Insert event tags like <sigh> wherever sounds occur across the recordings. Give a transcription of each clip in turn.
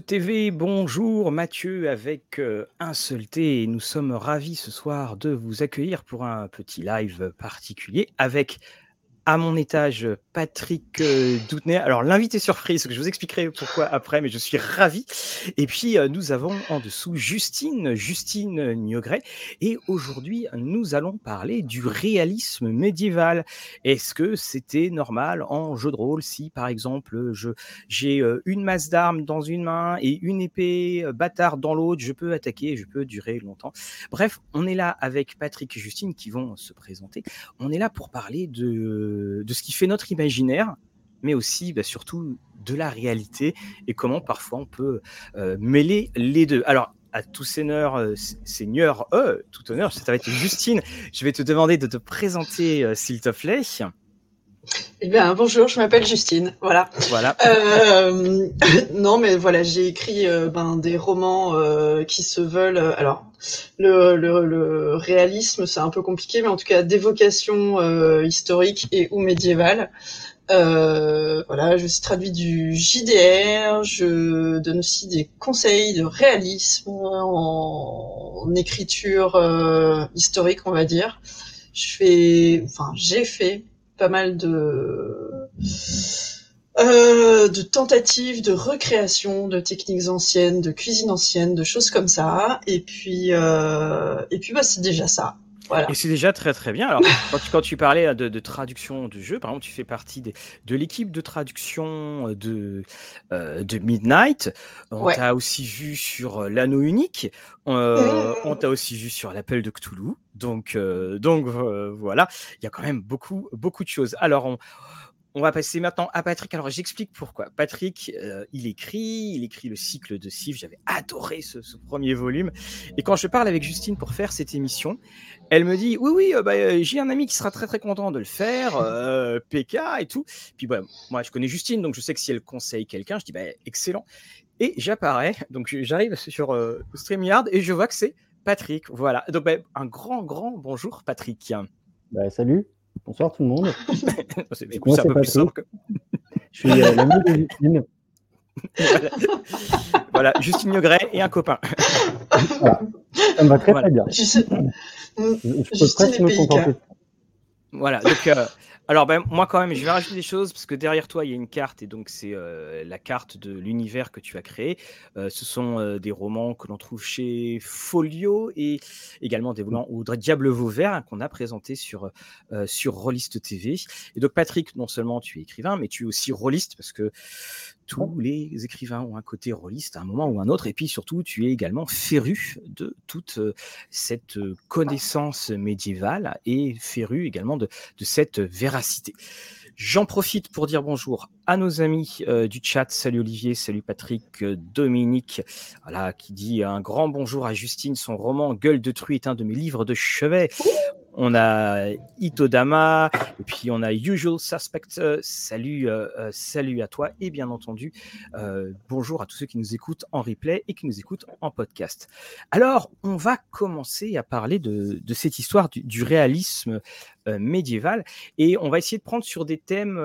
TV, bonjour Mathieu avec euh, un seul et nous sommes ravis ce soir de vous accueillir pour un petit live particulier avec à mon étage Patrick euh. Alors, l'invité surprise, je vous expliquerai pourquoi après, mais je suis ravi. Et puis, euh, nous avons en dessous Justine, Justine Niogret. Et aujourd'hui, nous allons parler du réalisme médiéval. Est-ce que c'était normal en jeu de rôle si, par exemple, je, j'ai euh, une masse d'armes dans une main et une épée bâtard dans l'autre, je peux attaquer, je peux durer longtemps. Bref, on est là avec Patrick et Justine qui vont se présenter. On est là pour parler de de, ce qui fait notre imaginaire, mais aussi bah, surtout de la réalité et comment parfois on peut euh, mêler les deux. Alors, à tous seigneurs, euh, seigneurs, euh, tout honneur, ça va être Justine. Je vais te demander de te présenter, euh, s'il te plaît. Eh bien, bonjour, je m'appelle Justine. Voilà. Voilà. Euh, <laughs> non, mais voilà, j'ai écrit euh, ben, des romans euh, qui se veulent. alors, le, le, le réalisme, c'est un peu compliqué, mais en tout cas, d'évocation historique et ou médiévale. Voilà, je suis traduit du JDR. Je donne aussi des conseils de réalisme en, en écriture historique, on va dire. Je fais, enfin, j'ai fait pas mal de euh, de tentatives de recréation de techniques anciennes, de cuisine ancienne, de choses comme ça. Et puis euh, et puis bah c'est déjà ça. Voilà. Et c'est déjà très très bien. Alors, <laughs> quand tu, quand tu parlais de, de traduction de jeu, par exemple, tu fais partie des- de l'équipe de traduction de, euh, de Midnight. On Ouais. t'a aussi vu sur euh, l'anneau unique. Euh, Mmh. on t'a aussi vu sur l'appel de Cthulhu. Donc, euh, donc euh, voilà, il y a quand même beaucoup, beaucoup de choses. Alors, on, on va passer maintenant à Patrick. Alors, j'explique pourquoi. Patrick, euh, il écrit, il écrit le cycle de Sif. J'avais adoré ce, premier volume. Et quand je parle avec Justine pour faire cette émission, elle me dit oui oui euh, bah, euh, j'ai un ami qui sera très très content de le faire PK et tout puis moi je connais Justine donc je sais que si elle conseille quelqu'un je dis bah, excellent et j'apparais donc j'arrive sur StreamYard et je vois que c'est Patrick voilà donc bah, un grand grand bonjour Patrick Bah, salut, bonsoir tout le monde. <laughs> <laughs> c'est du Et coup, moi, c'est un peu plus simple que- Je suis euh, l'ami de Justine. voilà. <laughs> voilà Justine Niogret et un copain Ça me va très Voilà. très bien. Je Je, peux Justine presque me contenter. Voilà, donc euh, alors ben, moi quand même je vais rajouter des choses parce que derrière toi il y a une carte et donc c'est euh, la carte de l'univers que tu as créé. Euh, ce sont euh, des romans que l'on trouve chez Folio et également des volants ou Diable Vauvert hein, qu'on a présenté sur euh, sur Rollist TV. Et donc Patrick, non seulement tu es écrivain mais tu es aussi rôliste parce que tous les écrivains ont un côté rôliste à un moment ou un autre et puis surtout tu es également féru de toute euh, cette euh, connaissance médiévale et féru également de, cette véracité. J'en profite pour dire bonjour à nos amis euh, du chat. Salut Olivier, salut Patrick, Dominique, voilà, qui dit un grand bonjour à Justine. Son roman Gueule de truie est un de mes livres de chevet. On a Itodama, et puis on a Usual Suspect. Euh, salut, euh, euh, salut à toi, et bien entendu, bonjour à tous ceux qui nous écoutent en replay et qui nous écoutent en podcast. Alors, on va commencer à parler de, cette histoire du, réalisme médiéval et on va essayer de prendre sur des thèmes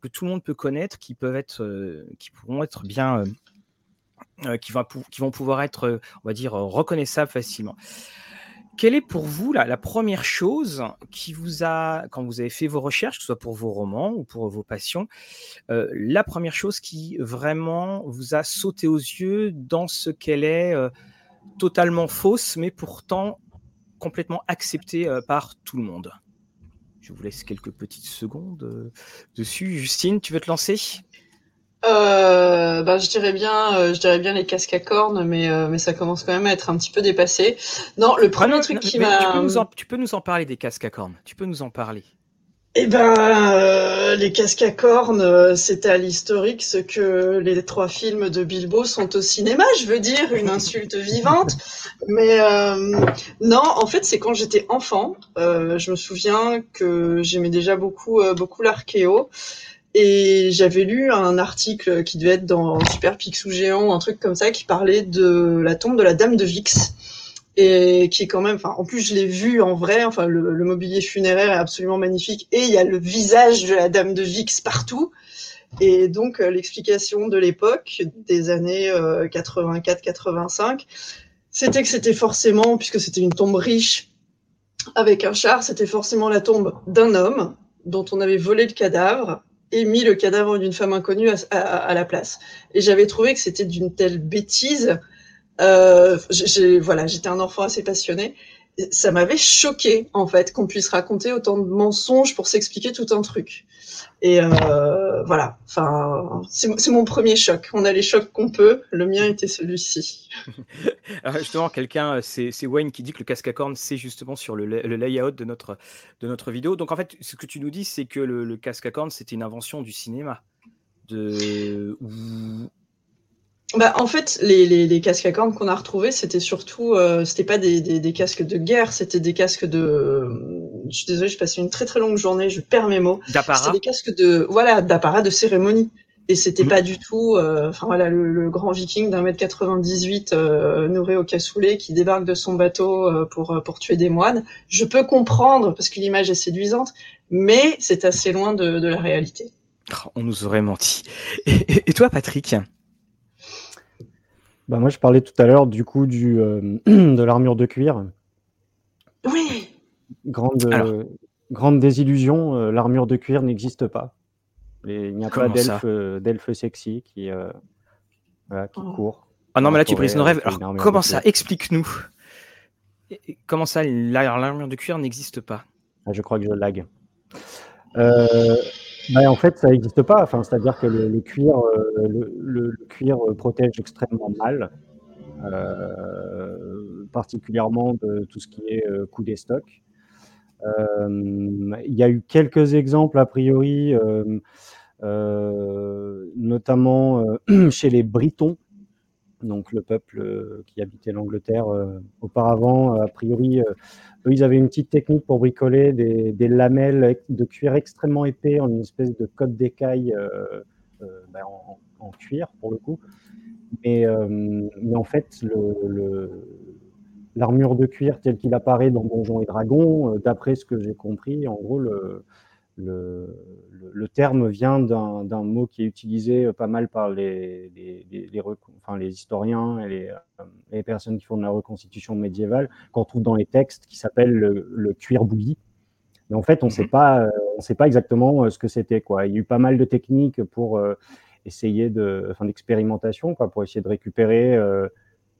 que tout le monde peut connaître, qui peuvent être, qui pourront être bien, qui, pou- qui vont pouvoir être, on va dire, reconnaissables facilement. Quelle est pour vous la, première chose qui vous a, quand vous avez fait vos recherches, que ce soit pour vos romans ou pour vos passions, euh, la première chose qui vraiment vous a sauté aux yeux dans ce qu'elle est euh, totalement fausse, mais pourtant complètement acceptée euh, par tout le monde? Je vous laisse quelques petites secondes dessus. Justine, tu veux te lancer? Euh, bah, je dirais bien, euh, je dirais bien les casques à cornes, mais euh, mais ça commence quand même à être un petit peu dépassé. Non, le Ah premier non, truc non, qui tu, m'a tu peux nous en parler des casques à cornes. Tu peux nous en parler. Eh ben, euh, les casques à cornes, c'était à l'historique ce que les trois films de Bilbo sont au cinéma, je veux dire, une <laughs> insulte vivante. Mais non, en fait, c'est quand j'étais enfant. je me souviens que j'aimais déjà beaucoup, beaucoup l'archéo. Et j'avais lu un article qui devait être dans Super Picsou Géant, un truc comme ça, qui parlait de la tombe de la Dame de Vix. Et qui est quand même, enfin, en plus je l'ai vu en vrai, enfin le, le mobilier funéraire est absolument magnifique. Et il y a le visage de la Dame de Vix partout. Et donc, l'explication de l'époque, des années 84-85, c'était que c'était forcément, puisque c'était une tombe riche avec un char, c'était forcément la tombe d'un homme dont on avait volé le cadavre et mis le cadavre d'une femme inconnue à, la place. Et j'avais trouvé que c'était d'une telle bêtise. Euh, voilà, j'étais un enfant assez passionné. Ça m'avait choqué en fait qu'on puisse raconter autant de mensonges pour s'expliquer tout un truc. Et euh, voilà, enfin, c'est mon premier choc. On a les chocs qu'on peut. Le mien était celui-ci. <laughs> justement, quelqu'un, euh, c'est Wayne qui dit que le casque à cornes, c'est justement sur le, layout de notre, de notre vidéo. Donc en fait, ce que tu nous dis, c'est que le, casque à cornes, c'était une invention du cinéma. De... Bah, en fait, les, les, casques à cornes qu'on a retrouvés, c'était surtout, euh, c'était pas des, des, casques de guerre, c'était des casques de. Je suis désolée, je passé une très très longue journée, je perds mes mots. C'était des casques de, voilà, d'apparat de cérémonie. Et c'était mmh. pas du tout, euh, enfin voilà, le, grand viking d'un mètre 98 euh, nourri au cassoulet qui débarque de son bateau euh, pour pour tuer des moines. Je peux comprendre parce que l'image est séduisante, mais c'est assez loin de, de la réalité. Oh, on nous aurait menti. et toi, Patrick? Bah moi, je parlais tout à l'heure du coup du, euh, <clears throat> de l'armure de cuir. Oui. Grande, euh, grande désillusion, euh, l'armure de cuir n'existe pas. il n'y a pas d'elfe sexy qui, voilà, qui oh. court. Ah non, mais là, tu brises nos rêves. Alors, comment ça Explique-nous. Comment ça, l'armure de cuir n'existe pas? Ah, Je crois que je lag. En fait, ça n'existe pas. Enfin, c'est-à-dire que le, cuir, euh, cuir protège extrêmement mal, euh, particulièrement de tout ce qui est euh, coup des stocks. il y a eu quelques exemples a priori, notamment <clears throat> chez les Britons, donc le peuple qui habitait l'Angleterre auparavant. A priori, ils avaient une petite technique pour bricoler des, lamelles de cuir extrêmement épais en une espèce de cote d'écaille euh, euh, ben, en, cuir, pour le coup. Mais, euh, mais en fait, l'armure de cuir telle qu'il apparaît dans Donjons et Dragons, d'après ce que j'ai compris, en gros, le, le, le, terme vient d'un mot qui est utilisé euh, pas mal par les, les, les, enfin, les historiens et les, euh, les, personnes qui font de la reconstitution médiévale, qu'on trouve dans les textes, qui s'appelle le, cuir bouilli. Mais en fait, on ne sait mhm. pas, euh, on sait pas exactement ce que c'était. Quoi. Il y a eu pas mal de techniques pour essayer de, enfin, d'expérimentation, quoi, pour essayer de récupérer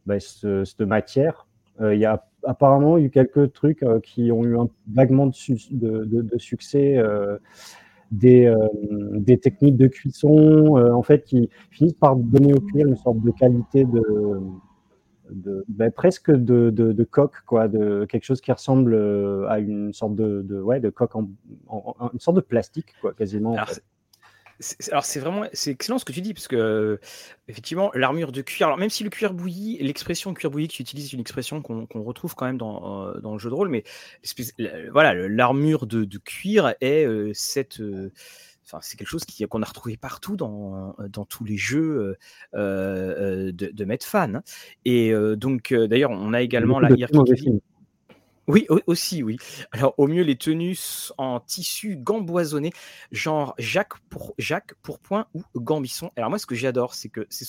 bah, cette matière. Il y a apparemment eu quelques trucs qui ont eu un vaguement de, de, de succès des, euh, des, techniques de cuisson, euh, en fait, qui finissent par donner au cuir une sorte de qualité de, de ben, presque de, de, coque, quoi, de quelque chose qui ressemble euh, à une sorte de, ouais, de coque en, une sorte de plastique, quoi, quasiment. Alors c'est vraiment c'est excellent ce que tu dis parce que effectivement l'armure de cuir alors même si le cuir bouilli l'expression cuir bouilli que tu utilises une expression qu'on retrouve quand même dans, euh, dans, le jeu de rôle mais voilà l'armure de, de, cuir est euh, cette euh, Enfin, c'est quelque chose qu'on a retrouvé partout dans, dans tous les jeux de, de Medfan. Et donc, d'ailleurs, on a également la oui, aussi, oui. Alors, au mieux, les tenues en tissu gamboisonné, genre Jacques pour Jacques Pourpoint ou Gambisson. Alors, moi, ce que j'adore, c'est que c'est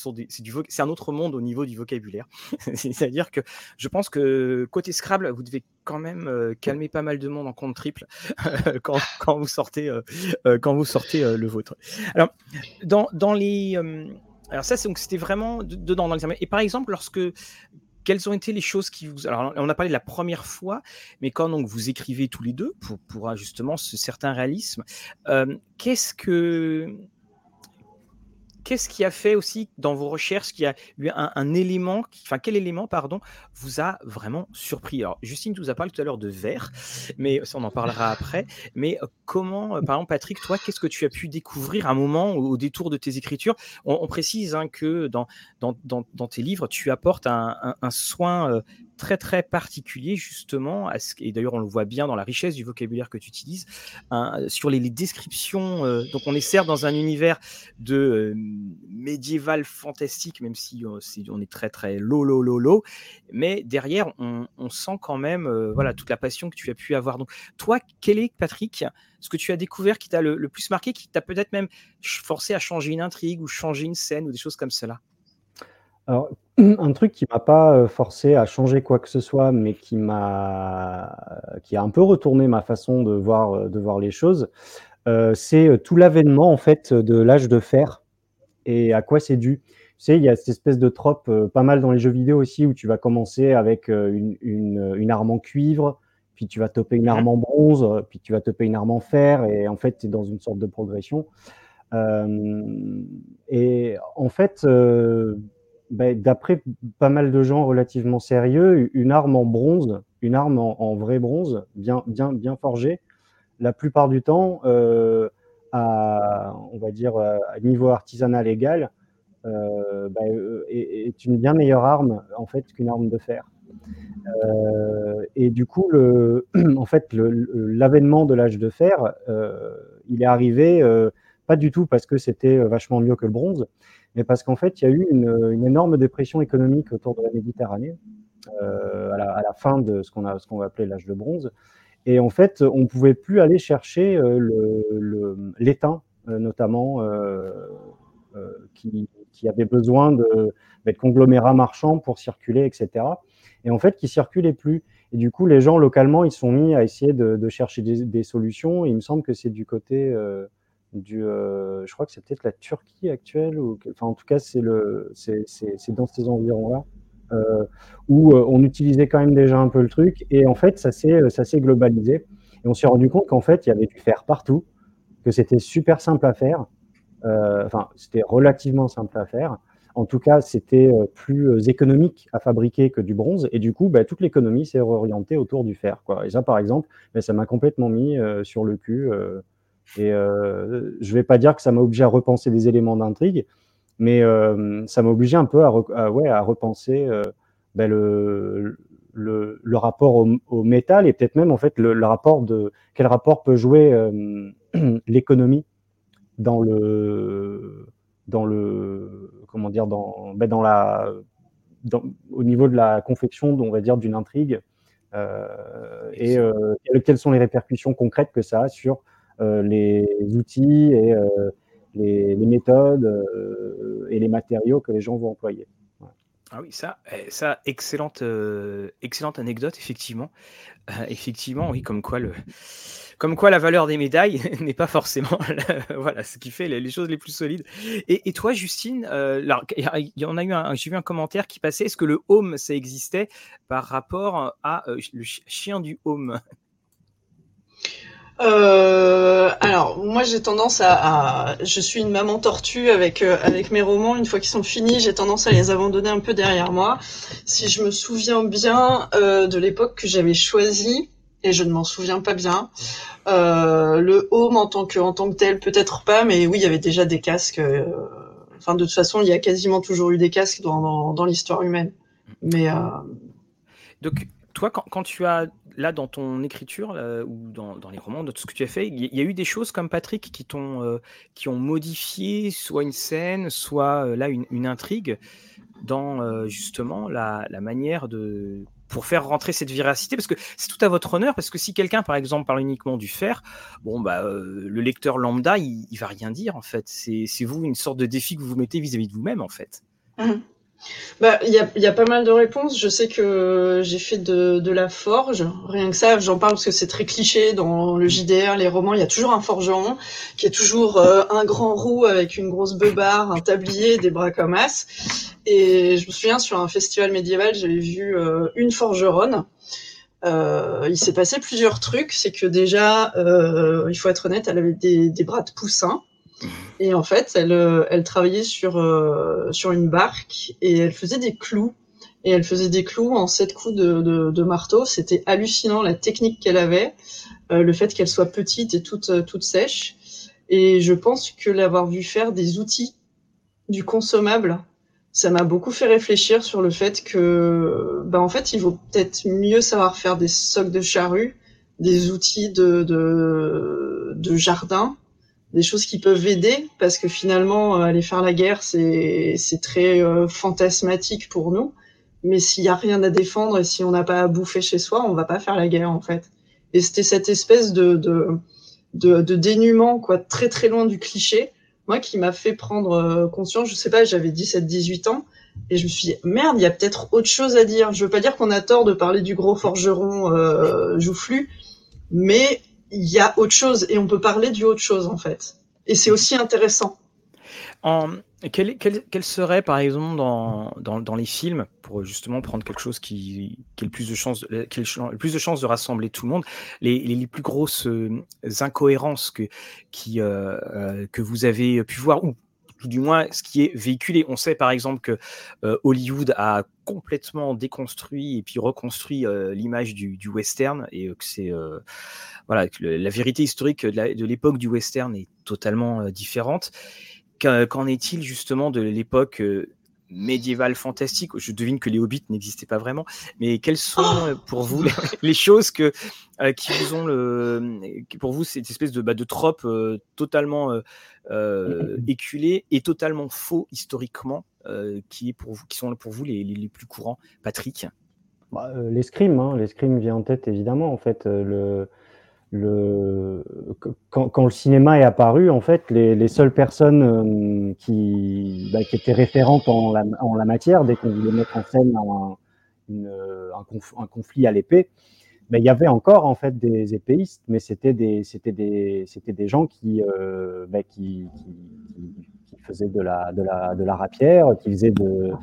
c'est un autre monde au niveau du vocabulaire. <laughs> C'est-à-dire que je pense que côté Scrabble, vous devez quand même euh, calmer pas mal de monde en compte triple <laughs> quand, quand, vous sortez, euh, euh, quand vous sortez le vôtre. Alors, dans, dans les. alors, ça, c'était vraiment dedans dans les Et par exemple, lorsque quelles ont été les choses qui vous... Alors, on a parlé de la première fois, mais quand donc, vous écrivez tous les deux pour, pour justement ce certain réalisme, euh, qu'est-ce que qu'est-ce qui a fait aussi dans vos recherches qu'il y a eu un, élément, enfin quel élément, pardon, vous a vraiment surpris? Alors Justine vous a parlé tout à l'heure de verre, mais ça on en parlera après. Mais euh, comment, euh, par exemple Patrick, toi, qu'est-ce que tu as pu découvrir à un moment au, détour de tes écritures? On, précise hein, que dans, dans, dans, tes livres, tu apportes un, soin très très particulier justement, et d'ailleurs on le voit bien dans la richesse du vocabulaire que tu utilises, hein, sur les, descriptions. Euh, donc on est certes dans un univers de euh, médiéval fantastique, même si on est très très low low mais derrière on, sent quand même voilà toute la passion que tu as pu avoir. Donc toi, quel est Patrick ce que tu as découvert qui t'a le, plus marqué, qui t'a peut-être même forcé à changer une intrigue ou changer une scène ou des choses comme cela? Alors, <clears throat> un truc qui m'a pas euh, forcé à changer quoi que ce soit, mais qui m'a, qui a un peu retourné ma façon de voir, euh, de voir les choses, euh, c'est tout l'avènement en fait de l'âge de fer et à quoi c'est dû. Tu sais, il y a cette espèce de trope pas mal dans les jeux vidéo aussi où tu vas commencer avec une, une, une arme en cuivre, puis tu vas toper une arme en bronze, puis tu vas toper une arme en fer, et en fait, tu es dans une sorte de progression. et en fait, ben, d'après pas mal de gens relativement sérieux, une arme en bronze, une arme en, vrai bronze, bien, bien, bien forgée, la plupart du temps, euh, à, on va dire, à niveau artisanal égal, euh, ben, euh, est, une bien meilleure arme en fait qu'une arme de fer. et du coup, <clears throat> en fait, l'avènement de l'âge de fer, il est arrivé pas du tout parce que c'était vachement mieux que le bronze, mais parce qu'en fait, il y a eu une, énorme dépression économique autour de la Méditerranée euh, à, la, fin de ce qu'on qu'on va appeler l'âge de bronze. Et en fait, on ne pouvait plus aller chercher euh, l'étain, euh, notamment, qui, avait besoin de, conglomérats marchands pour circuler, etc. Et en fait, qui circulait plus. Et du coup, les gens localement, ils sont mis à essayer de, chercher des, solutions. Il me semble que c'est du côté euh, je crois que c'est peut-être la Turquie actuelle, ou, enfin en tout cas c'est dans ces environs-là, euh, où euh, on utilisait quand même déjà un peu le truc, et en fait ça s'est, globalisé, et on s'est rendu compte qu'en fait il y avait du fer partout, que c'était super simple à faire, enfin c'était relativement simple à faire, en tout cas, c'était plus économique à fabriquer que du bronze. Et du coup, bah, toute l'économie s'est réorientée autour du fer. Quoi. Et ça, par exemple, bah, ça m'a complètement mis sur le cul. Et euh, je vais pas dire que ça m'a obligé à repenser des éléments d'intrigue, mais euh, ça m'a obligé un peu à, repenser euh, ben le, rapport au, métal et peut-être même en fait le, rapport de quel rapport peut jouer euh, <clears throat> l'économie dans le comment dire ben dans au niveau de la confection on va dire d'une intrigue et euh, quelles sont les répercussions concrètes que ça a sur les outils et euh, les, méthodes euh, et les matériaux que les gens vont employer. Ah oui, ça, eh, ça excellente, excellente anecdote, effectivement. effectivement, oui, comme quoi le, comme quoi la valeur des médailles <laughs> n'est pas forcément <laughs> voilà ce qui fait les, choses les plus solides. Et, toi, Justine, a eu un, j'ai vu un commentaire qui passait. Est-ce que le home ça existait par rapport à le chien du home? Euh, alors moi j'ai tendance à, je suis une maman tortue avec euh, avec mes romans. Une fois qu'ils sont finis j'ai tendance à les abandonner un peu derrière moi. Si je me souviens bien euh, de l'époque que j'avais choisi et je ne m'en souviens pas bien euh, le home en tant que en tant que tel peut-être pas mais oui il y avait déjà des casques enfin de toute façon il y a quasiment toujours eu des casques dans dans, dans l'histoire humaine. Mais donc toi, quand, tu as là dans ton écriture ou dans, les romans, dans tout ce que tu as fait, il y, a eu des choses comme Patrick euh, qui ont modifié soit une scène, soit euh, là une, intrigue dans euh, justement la, manière de pour faire rentrer cette véracité. Parce que c'est tout à votre honneur parce que si quelqu'un par exemple parle uniquement du fer bon bah le lecteur lambda il, il, va rien dire en fait. C'est, vous une sorte de défi que vous vous mettez vis-à-vis de vous-même en fait. Mmh. Bah, il y a, pas mal de réponses. Je sais que j'ai fait de, la forge. Rien que ça, j'en parle parce que c'est très cliché dans le JDR, les romans. Il y a toujours un forgeron qui est toujours euh, un grand roux avec une grosse beubare, un tablier, des bras comme as. Et je me souviens sur un festival médiéval, j'avais vu euh, une forgeronne. Euh, il s'est passé plusieurs trucs. C'est que déjà, il faut être honnête, elle avait des, des bras de poussin. Et en fait, elle, euh, travaillait sur, euh, sur une barque et elle faisait des clous. Et elle faisait des clous en sept coups de, marteau. C'était hallucinant la technique qu'elle avait, euh, le fait qu'elle soit petite et toute, toute sèche. Et je pense que l'avoir vu faire des outils, du consommable, ça m'a beaucoup fait réfléchir sur le fait que, bah, en fait, il vaut peut-être mieux savoir faire des socs de charrue, des outils de, de jardin, des choses qui peuvent aider, parce que finalement, euh, aller faire la guerre, c'est, c'est très euh, fantasmatique pour nous. Mais s'il y a rien à défendre et si on n'a pas à bouffer chez soi, on va pas faire la guerre, en fait. Et c'était cette espèce de, de, de, de dénuement, quoi, très très loin du cliché, moi qui m'a fait prendre euh, conscience, je sais pas, j'avais 17-18 ans, et je me suis dit, merde, il y a peut-être autre chose à dire. Je veux pas dire qu'on a tort de parler du gros forgeron euh, joufflu, mais il y a autre chose, et on peut parler du autre chose, en fait. Et c'est aussi intéressant. En, quel, serait, par exemple, dans, dans, les films, pour justement prendre quelque chose qui, qui le plus de le plus de chances de rassembler tout le monde, les, les, plus grosses euh, incohérences que, euh, euh, que vous avez pu voir, tout du moins ce qui est véhiculé. On sait par exemple que Hollywood a complètement déconstruit et puis reconstruit l'image du, western et que c'est voilà la vérité historique de l'époque du western est totalement différente. Qu'en est-il justement de l'époque euh, médiévale fantastique. Je devine que les hobbits n'existaient pas vraiment, mais quelles sont euh, pour vous <laughs> <laughs> les, choses que, euh, qui vous ont le, pour vous cette espèce de, bah, de trope totalement éculé et totalement faux historiquement, qui, est pour vous, qui sont pour vous les, les, plus courants, Patrick? Bah, L'escrime, hein, l'escrime vient en tête évidemment. En fait, le, quand, le cinéma est apparu, en fait, les, les seules personnes euh, qui, bah, qui, étaient référentes en la, matière, dès qu'on voulait mettre en scène un, conflit à l'épée, bah, il y avait encore en fait des épéistes, mais c'était des, gens qui, euh, bah, faisaient de la, rapière, qui faisaient de,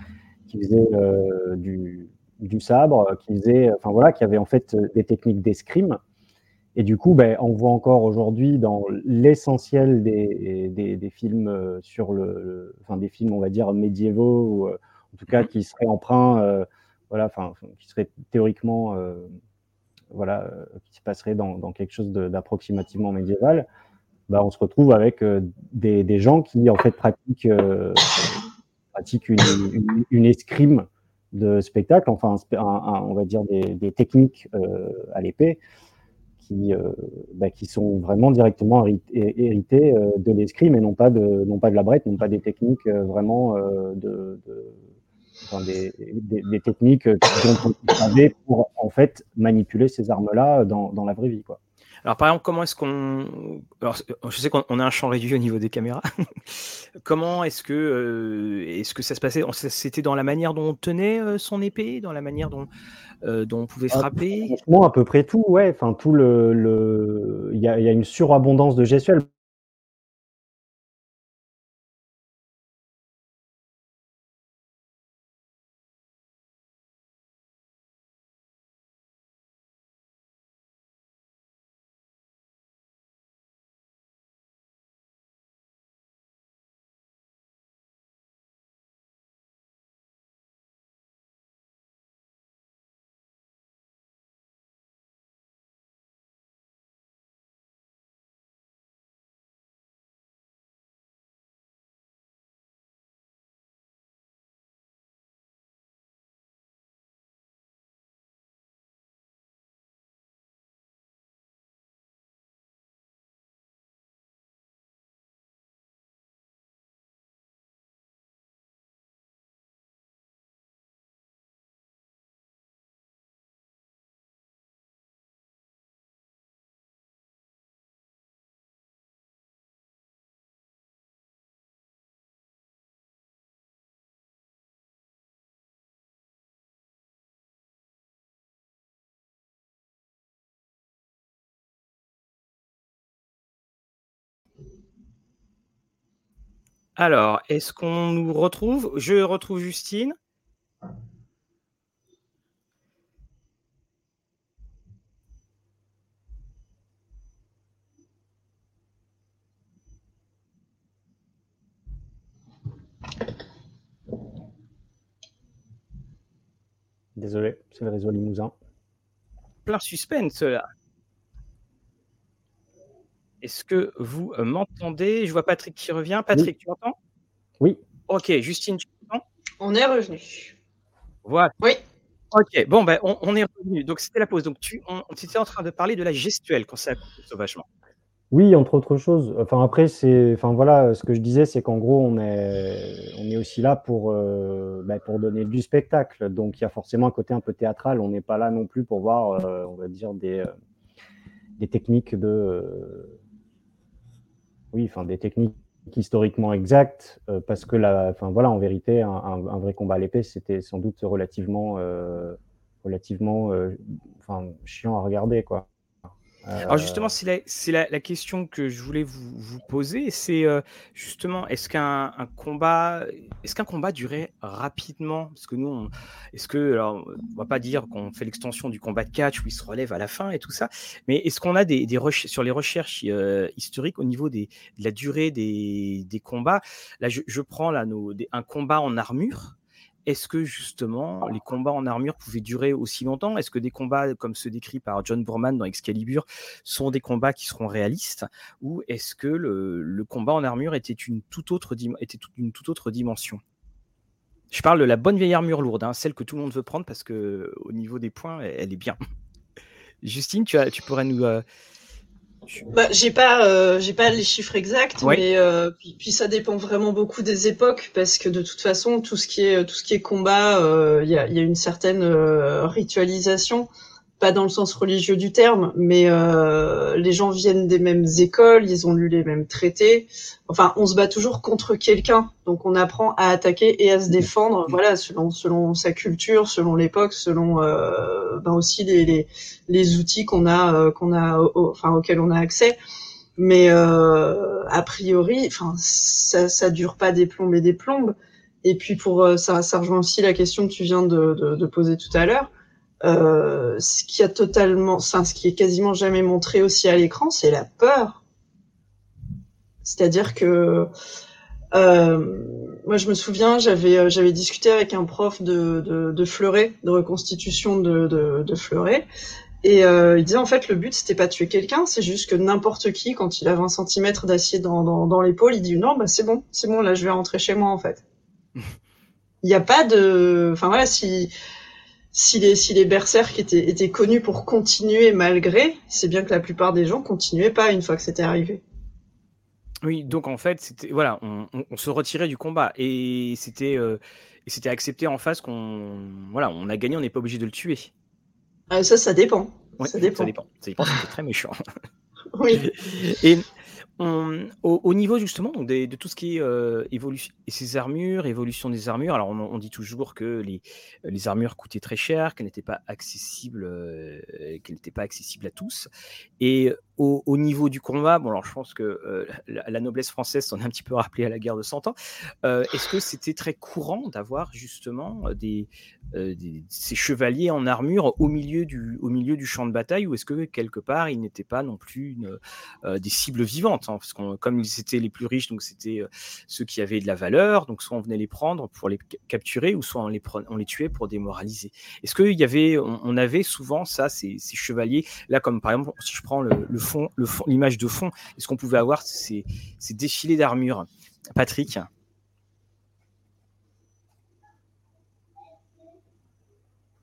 qui faisaient euh, du, du sabre, qui faisaient, enfin voilà, qui avaient en fait des techniques d'escrime. Et du coup, ben, on voit encore aujourd'hui dans l'essentiel des, des, des, films euh, sur le, enfin des films, on va dire médiévaux, ou euh, en tout cas mhm. qui seraient emprunts, euh, voilà, enfin qui seraient théoriquement, euh, voilà, qui se passeraient dans, dans quelque chose d'approximativement médiéval. Ben, on se retrouve avec des, des, gens qui en fait pratiquent, pratiquent une, une, une, escrime de spectacle, enfin un, un, on va dire des, des techniques à l'épée qui, euh, bah, qui sont vraiment directement hérités euh, de l'escrime et non pas de, non pas de la brette, non pas des techniques euh, vraiment de, de des, des, techniques dont on savait pour en fait manipuler ces armes-là dans, dans, la vraie vie. Quoi. Alors, par exemple, comment est-ce qu'on. Alors, je sais qu'on a un champ réduit au niveau des caméras. <laughs> comment est-ce que, euh, est-ce que ça se passait? C'était dans la manière dont on tenait euh, son épée, dans la manière dont, euh, dont on pouvait ah, frapper? Franchement, à peu près tout, ouais. Enfin, tout le. Il le... y, a, y a une surabondance de gestuelle. Alors, est-ce qu'on nous retrouve? Je retrouve Justine. Désolé, c'est le réseau Limousin. Plein suspense là. Est-ce que vous euh, m'entendez? Je vois Patrick qui revient. Patrick, tu m'entends? Oui. Ok, Justine, tu m'entends? On est revenu. Voilà. Oui. Ok, bon, ben, on, est revenu. Donc, c'était la pause. Donc, tu étais en train de parler de la gestuelle quand ça a sauvagement. Oui, entre autres choses. Enfin, après, c'est, enfin voilà, ce que je disais, c'est qu'en gros, on est, on est aussi là pour, euh, ben, pour donner du spectacle. Donc, il y a forcément un côté un peu théâtral. On n'est pas là non plus pour voir, euh, on va dire, des, euh, des techniques de, oui, enfin, des techniques historiquement exactes, parce que la, enfin voilà, en vérité, un, vrai combat à l'épée, c'était sans doute relativement, relativement, enfin, chiant à regarder, quoi. Alors justement, c'est la, question que je voulais vous, poser, c'est euh, justement, est-ce qu'un un combat, est-ce qu'un combat durait rapidement? Parce que nous, est-ce que, alors, on va pas dire qu'on fait l'extension du combat de catch où il se relève à la fin et tout ça, mais est-ce qu'on a des, des sur les recherches euh, historiques au niveau de la durée des, combats? Là, je, prends là un combat en armure. Est-ce que justement les combats en armure pouvaient durer aussi longtemps? Est-ce que des combats comme ceux décrits par John Boorman dans Excalibur sont des combats qui seront réalistes? Ou est-ce que le, combat en armure était une toute autre, était une toute autre dimension? Je parle de la bonne vieille armure lourde, hein, celle que tout le monde veut prendre parce que au niveau des points, elle, est bien. <laughs> Justine, tu, as, tu pourrais nous, euh, bah, j'ai pas, euh, j'ai pas les chiffres exacts, mais euh, puis, ça dépend vraiment beaucoup des époques parce que de toute façon, tout ce qui est tout ce qui est combat, euh, il y, a, y, a, une certaine ritualisation pas dans le sens religieux du terme, mais euh, les gens viennent des mêmes écoles, ils ont lu les mêmes traités. Enfin, on se bat toujours contre quelqu'un, donc on apprend à attaquer et à se défendre, voilà, selon selon sa culture, selon l'époque, selon euh, ben aussi les, les, les outils qu'on a euh, qu'on a enfin auxquels on a accès. Mais a priori, enfin ça ça dure pas des plombes et des plombes. Et puis pour ça ça rejoint aussi la question que tu viens de, de, de poser tout à l'heure euh, ce qui a totalement, enfin, ce qui est quasiment jamais montré aussi à l'écran, c'est la peur. C'est-à-dire que euh, moi, je me souviens, j'avais euh, j'avais discuté avec un prof de de, de fleuret, de reconstitution de de, de fleuret, et euh, il disait en fait le but c'était pas de tuer quelqu'un, c'est juste que n'importe qui, quand il a 20 cm d'acier dans, dans, dans l'épaule, il dit non, bah c'est bon, c'est bon, là je vais rentrer chez moi en fait. <laughs> Il n'y a pas de, enfin voilà, si si les, si les berserks étaient, étaient connus pour continuer malgré, c'est bien que la plupart des gens continuaient pas une fois que c'était arrivé. Oui, donc en fait, c'était voilà, on, on, se retirait du combat et c'était euh, c'était accepté en face qu'on voilà, on a gagné, on n'est pas obligé de le tuer. Ah, ça, ça dépend. ça dépend. Ça dépend. Ça dépend. C'était très méchant. <laughs> oui. Et au, niveau justement donc de tout ce qui est euh, évolution et armures, évolution des armures. Alors on, dit toujours que les, les, armures coûtaient très cher, qu'elles n'étaient pas accessibles, euh, qu'elles n'étaient pas accessibles à tous. Et au, niveau du combat, bon alors je pense que euh, la, noblesse française s'en est un petit peu rappelée à la guerre de Cent Ans. Est-ce que c'était très courant d'avoir justement des, ces chevaliers en armure au milieu du, au milieu du champ de bataille, ou est-ce que quelque part ils n'étaient pas non plus des cibles vivantes? Hein, parce que comme ils étaient les plus riches, donc c'était euh, ceux qui avaient de la valeur, donc soit on venait les prendre pour les capturer, ou soit on les, on les tuait pour démoraliser. Est-ce qu'il y avait, avait souvent ça, ces, chevaliers, là comme par exemple, si je prends le, le fond, l'image de fond, est-ce qu'on pouvait avoir ces, défilés d'armure Patrick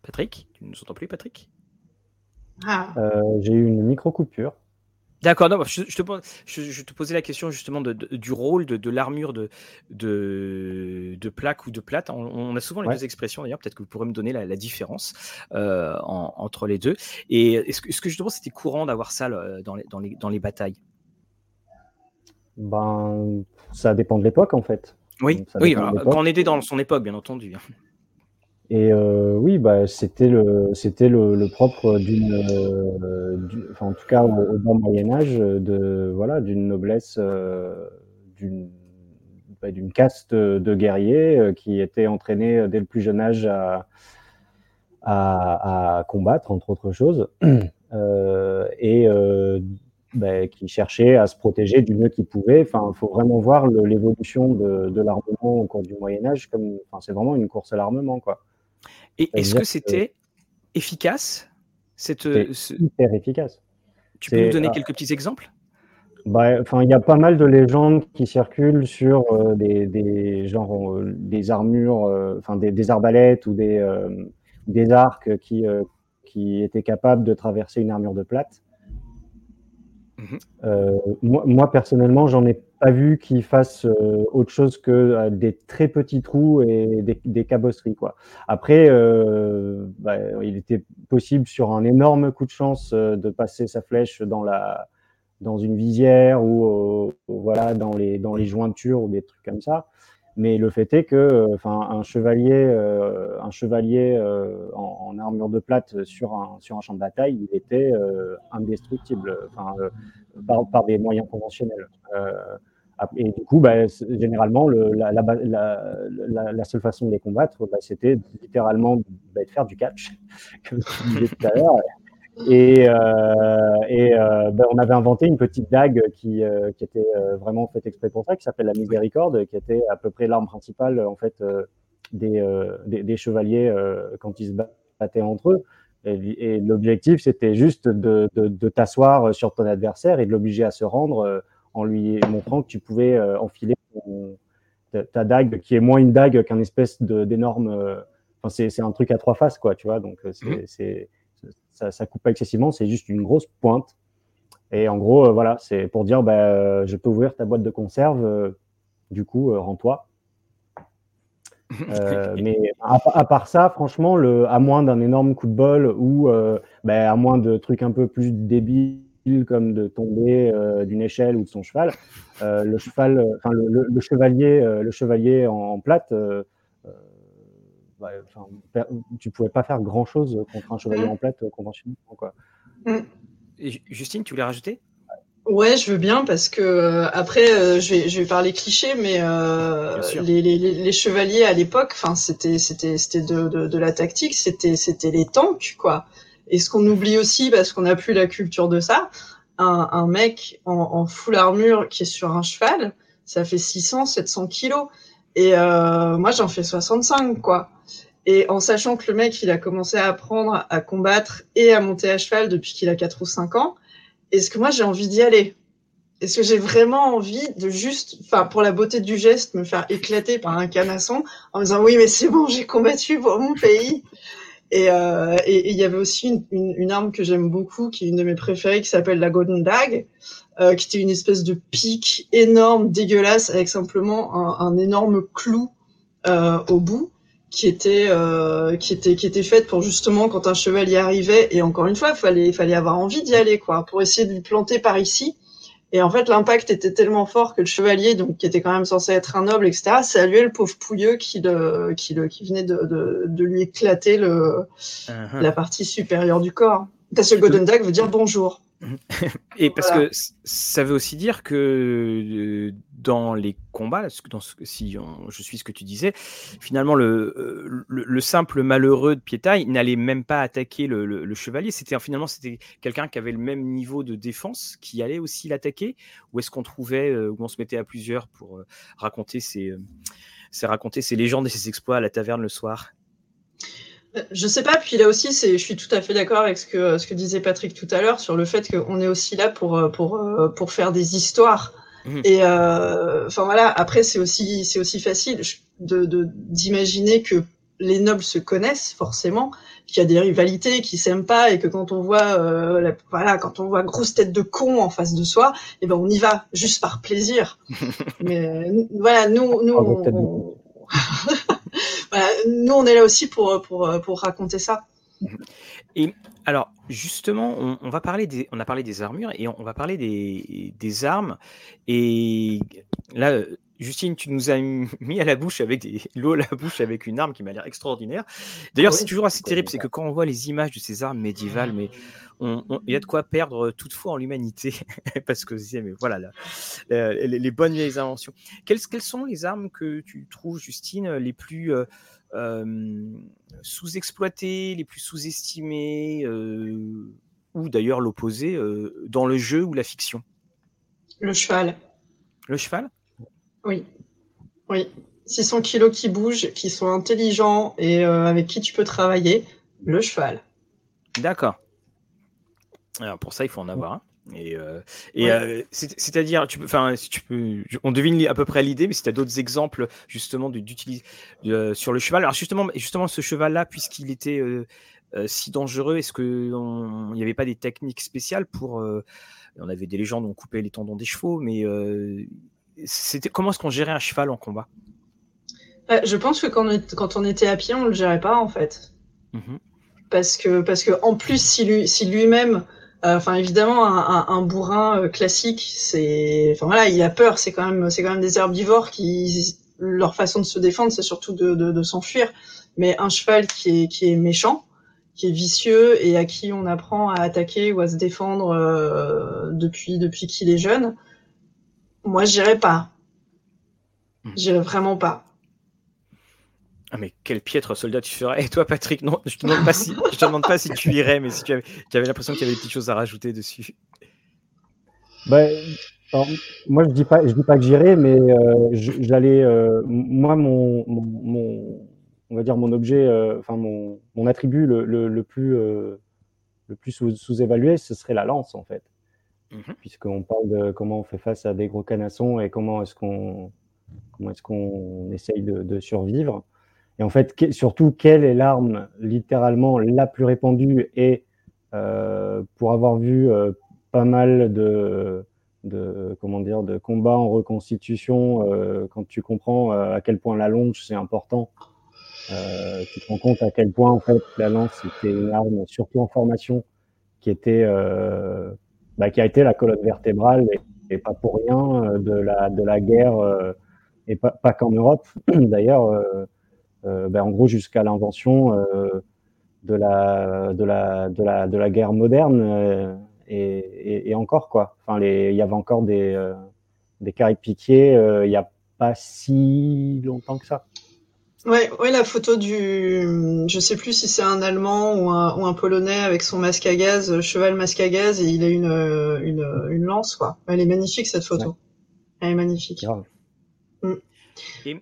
Patrick, tu ne nous entends plus, Patrick? Ah. euh, J'ai eu une micro-coupure. D'accord, non, je, te, je, te, posais la question justement du rôle de, l'armure de, de, plaque ou de plate. On, a souvent les deux expressions d'ailleurs, peut-être que vous pourrez me donner la, différence euh, entre les deux. Et est-ce que, est que justement c'était courant d'avoir ça dans les, dans, les, dans les batailles? Ben, ça dépend de l'époque en fait. Oui, oui quand on était dans son époque, bien entendu. Et euh, oui, bah, c'était le, propre d'une, euh, en tout cas au, Moyen Âge, de voilà, d'une noblesse, euh, d'une, bah, d'une caste de guerriers qui étaient entraînés dès le plus jeune âge à, combattre, entre autres choses, <clears throat> et bah, qui cherchaient à se protéger du mieux qu'ils pouvaient. Enfin, il faut vraiment voir l'évolution de, l'armement au cours du Moyen Âge comme, c'est vraiment une course à l'armement, quoi. Et est-ce que c'était efficace cette, hyper efficace. Tu peux nous donner quelques petits exemples? Bah, il y a pas mal de légendes qui circulent sur euh, des, des genre euh, des armures, euh, enfin des, des, arbalètes ou des des arcs qui qui étaient capables de traverser une armure de plate. Mmh moi, moi, personnellement, j'en ai pas vu qui fassent autre chose que des très petits trous et des, cabosseries. Quoi. Après, bah, il était possible sur un énorme coup de chance de passer sa flèche dans la dans une visière ou voilà dans les dans les jointures ou des trucs comme ça. Mais le fait est que, enfin, un chevalier, euh, un chevalier euh, en, armure de plate sur un sur un champ de bataille, il était euh, indestructible, enfin, par, par, des moyens conventionnels. et du coup, bah, généralement, le, la, la, la, la, seule façon de les combattre, bah, c'était littéralement bah, de faire du catch, <laughs> comme tu disais tout à l'heure. Et, euh, et euh, ben, on avait inventé une petite dague qui, euh, qui était vraiment faite exprès pour ça, qui s'appelle la miséricorde, qui était à peu près l'arme principale en fait des, des, des, chevaliers quand ils se battaient entre eux. Et, et l'objectif, c'était juste de, de, de t'asseoir sur ton adversaire et de l'obliger à se rendre en lui montrant que tu pouvais enfiler ton, ta, dague, qui est moins une dague qu'un espèce d'énorme. Enfin, c'est un truc à trois faces, quoi, tu vois. Donc, c'est mmh ça, ça coupe pas excessivement, c'est juste une grosse pointe. Et en gros, euh, voilà, c'est pour dire, bah, euh, je peux ouvrir ta boîte de conserve, euh, du coup, rends-toi. <laughs> mais à, part ça, franchement, le, à moins d'un énorme coup de bol ou bah, à moins de trucs un peu plus débiles comme de tomber d'une échelle ou de son cheval, le cheval, enfin le, le, chevalier, le chevalier en, en plate bah, tu pouvais pas faire grand chose contre un chevalier en plate conventionnel. Quoi. Mm. Justine, tu voulais rajouter? Ouais, je veux bien parce que euh, après euh, je, vais, je vais parler cliché, mais euh, les, les, les, chevaliers à l'époque, enfin c'était c'était c'était de, de, de, la tactique, c'était c'était les tanks quoi. Et ce qu'on oublie aussi parce qu'on n'a plus la culture de ça, un, un mec en, en full armure qui est sur un cheval, ça fait 600 700 kilos. Et euh, moi, j'en fais 65, quoi. Et en sachant que le mec, il a commencé à apprendre à combattre et à monter à cheval depuis qu'il a 4 ou 5 ans, est-ce que moi, j'ai envie d'y aller? Est-ce que j'ai vraiment envie de juste, enfin, pour la beauté du geste, me faire éclater par un canasson en me disant, oui, mais c'est bon, j'ai combattu pour mon pays? Et euh, il et, y avait aussi une, arme que j'aime beaucoup, qui est une de mes préférées, qui s'appelle la Golden Dag, euh, qui était une espèce de pique énorme, dégueulasse, avec simplement un, un énorme clou euh, au bout, qui était euh, qui était qui était faite pour justement quand un cheval y arrivait. Et encore une fois, il fallait fallait avoir envie d'y aller, quoi, pour essayer de lui planter par ici. Et en fait, l'impact était tellement fort que le chevalier, donc qui était quand même censé être un noble, etc., saluait le pauvre pouilleux qui, le, qui, le, qui venait de, de, de lui éclater le, uh-huh. la partie supérieure du corps. Parce que Godendag veut dire bonjour. Et parce que ça veut aussi dire que euh, dans les combats, dans ce, si je suis ce que tu disais, finalement le, euh, le, le simple malheureux de Pietaï n'allait même pas attaquer le, le chevalier. C'était finalement c'était quelqu'un qui avait le même niveau de défense qui allait aussi l'attaquer? Ou est-ce qu'on trouvait euh, où on se mettait à plusieurs pour raconter ses, ses raconter ses légendes et ses exploits à la taverne le soir? Je sais pas, puis là aussi, c'est, je suis tout à fait d'accord avec ce que, ce que disait Patrick tout à l'heure sur le fait qu'on est aussi là pour, pour, pour faire des histoires. Mmh. Et euh, enfin voilà, après c'est aussi c'est aussi facile de, de d'imaginer que les nobles se connaissent forcément, qu'il y a des rivalités, qui s'aiment pas et que quand on voit euh, la, voilà quand on voit grosse tête de con en face de soi, et eh ben on y va juste par plaisir. <laughs> Mais voilà, nous nous on, on... <laughs> voilà, nous, on est là aussi pour, pour, pour raconter ça. Et alors, justement, on, on, va parler des, on a parlé des armures et on, va parler des, des armes. Et là, Justine, tu nous as <laughs> mis à la bouche avec <laughs> l'eau à la bouche avec une arme qui m'a l'air extraordinaire. D'ailleurs, ah oui, c'est toujours assez terrible, c'est que quand on voit les images de ces armes médiévales, mais il y a de quoi perdre toute foi en l'humanité, <laughs> parce que mais voilà, là, les, les, bonnes vieilles inventions. Quelles, quelles, sont les armes que tu trouves, Justine, les plus euh, euh, sous-exploitées, les plus sous-estimées, euh, ou d'ailleurs l'opposé, euh, dans le jeu ou la fiction? Le cheval. Le cheval? Oui, oui. 600 kilos qui bougent, qui sont intelligents et euh, avec qui tu peux travailler, le cheval. D'accord. Alors pour ça, il faut en avoir un. Et, et c'est-à-dire, tu peux, enfin, si tu peux, on devine à peu près l'idée, mais si tu as d'autres exemples justement d'utiliser sur le cheval. Alors justement, justement, ce cheval-là, puisqu'il était si dangereux, est-ce qu'il n'y avait pas des techniques spéciales pour On avait des légendes où on coupait les tendons des chevaux, mais c'était comment est-ce qu'on gérait un cheval en combat? Je pense que quand on, quand on, était à pied, on le gérait pas en fait. Mmh parce que parce que en plus, si lui, si lui-même euh, enfin, évidemment, un, un, bourrin euh, classique, c'est, enfin voilà, il a peur. C'est quand même, c'est quand même des herbivores qui, leur façon de se défendre, c'est surtout de, de, de s'enfuir. Mais un cheval qui est, qui est méchant, qui est vicieux et à qui on apprend à attaquer ou à se défendre euh, depuis depuis qu'il est jeune, moi, j'irais pas. Hmm. J'irais vraiment pas. Ah mais quel piètre soldat tu ferais Et toi Patrick, non, je te demande pas si je te demande pas si tu irais, mais si tu avais, l'impression qu'il y avait des petites choses à rajouter dessus. Ben, moi je dis pas je dis pas que j'irais, mais euh, j'allais euh, moi mon, mon, on va dire mon objet, euh, enfin mon, mon attribut le, le, plus le plus sous-évalué, ce serait la lance en fait, mmh puisqu'on parle de comment on fait face à des gros canassons et comment est-ce qu'on comment est-ce qu'on essaye de, survivre. Et en fait, surtout, quelle est l'arme littéralement la plus répandue Et euh, pour avoir vu euh, pas mal de, de, comment dire, de combats en reconstitution, euh, quand tu comprends à quel point la longe c'est important, tu te rends compte à quel point en fait la lance c'était une arme, surtout en formation, qui était, bah, qui a été la colonne vertébrale et, pas pour rien de la de la guerre et pas, qu'en Europe <clears throat> d'ailleurs euh, ben, en gros jusqu'à l'invention euh, de la, de, la, de, la, de la guerre moderne euh, et, encore quoi. Enfin, il y avait encore des, des carrés piqués il n'y a pas si longtemps que ça. Ouais, ouais, la photo du, je sais plus si c'est un Allemand ou un, ou un, Polonais avec son masque à gaz, cheval masque à gaz, et il a une, une, une lance, quoi. Elle est magnifique cette photo. Elle est magnifique. Mm. Et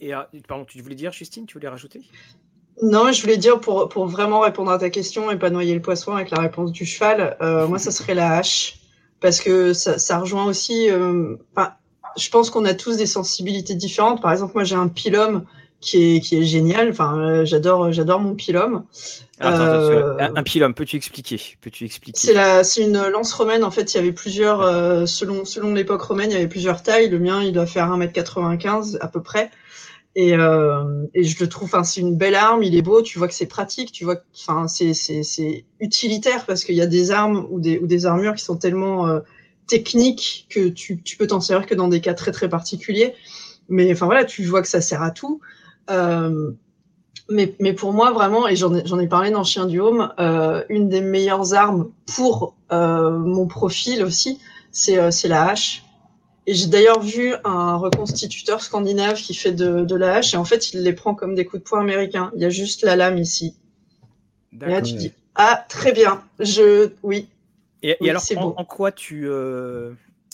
et euh, pardon, tu voulais dire, Justine, tu voulais rajouter? Non, je voulais dire pour, pour vraiment répondre à ta question et pas noyer le poisson avec la réponse du cheval, euh, <laughs> moi ça serait la hache parce que ça, ça rejoint aussi. Euh, je pense qu'on a tous des sensibilités différentes. Par exemple, moi j'ai un pilum qui est qui est génial. Enfin, euh, j'adore j'adore mon pilum. Euh, un, un pilum, peux-tu expliquer? Peux-tu expliquer? C'est la c'est une lance romaine. En fait, il y avait plusieurs selon selon l'époque romaine, il y avait plusieurs tailles. Le mien, il doit faire 1m95 à peu près. Et, euh, et je le trouve, enfin, c'est une belle arme, il est beau, tu vois que c'est pratique, tu vois que, enfin, c'est, c'est, c'est utilitaire parce qu'il y a des armes ou des, ou des armures qui sont tellement euh, techniques que tu, tu peux t'en servir que dans des cas très très particuliers. Mais enfin voilà, tu vois que ça sert à tout. Euh, mais, mais pour moi vraiment, et j'en ai, j'en ai parlé dans Chien du Home, euh, une des meilleures armes pour euh, mon profil aussi, c'est, euh, c'est la hache et j'ai d'ailleurs vu un reconstituteur scandinave qui fait de, de, la hache et en fait il les prend comme des coups de poing américains. Il y a juste la lame ici. Et là tu dis ah très bien, je oui. Et, alors en, en, quoi tu euh,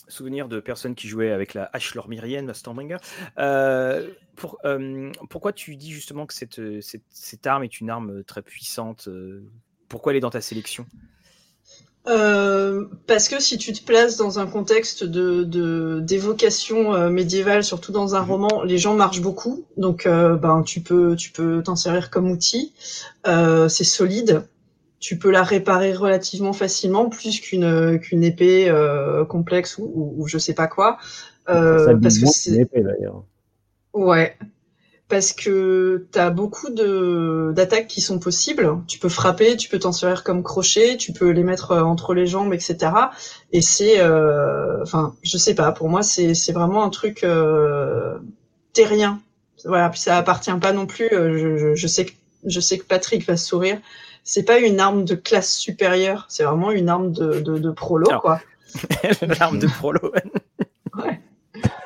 souvenir de personnes qui jouaient avec la hache lormirienne, la Stormbringer. Euh, pour, euh, pourquoi tu dis justement que cette, cette, cette, arme est une arme très puissante euh, Pourquoi elle est dans ta sélection? Euh, parce que si tu te places dans un contexte de d'évocation médiévale, surtout dans un mhm. roman, les gens marchent beaucoup, donc ben tu peux tu peux t'en servir comme outil. c'est solide, tu peux la réparer relativement facilement, plus qu'une qu'une épée complexe ou, ou, je sais pas quoi. parce que c'est une épée d'ailleurs. Ouais, parce que tu as beaucoup de d'attaques qui sont possibles. Tu peux frapper, tu peux t'en servir comme crochet, tu peux les mettre euh, entre les jambes, etc. Et c'est, euh, enfin, je sais pas. Pour moi, c'est c'est vraiment un truc euh, terrien. Voilà, puis ça appartient pas non plus. Euh, je, je, je, sais que je sais que Patrick va sourire. C'est pas une arme de classe supérieure. C'est vraiment une arme de de, de prolo, quoi. <laughs> L'arme de prolo. ouais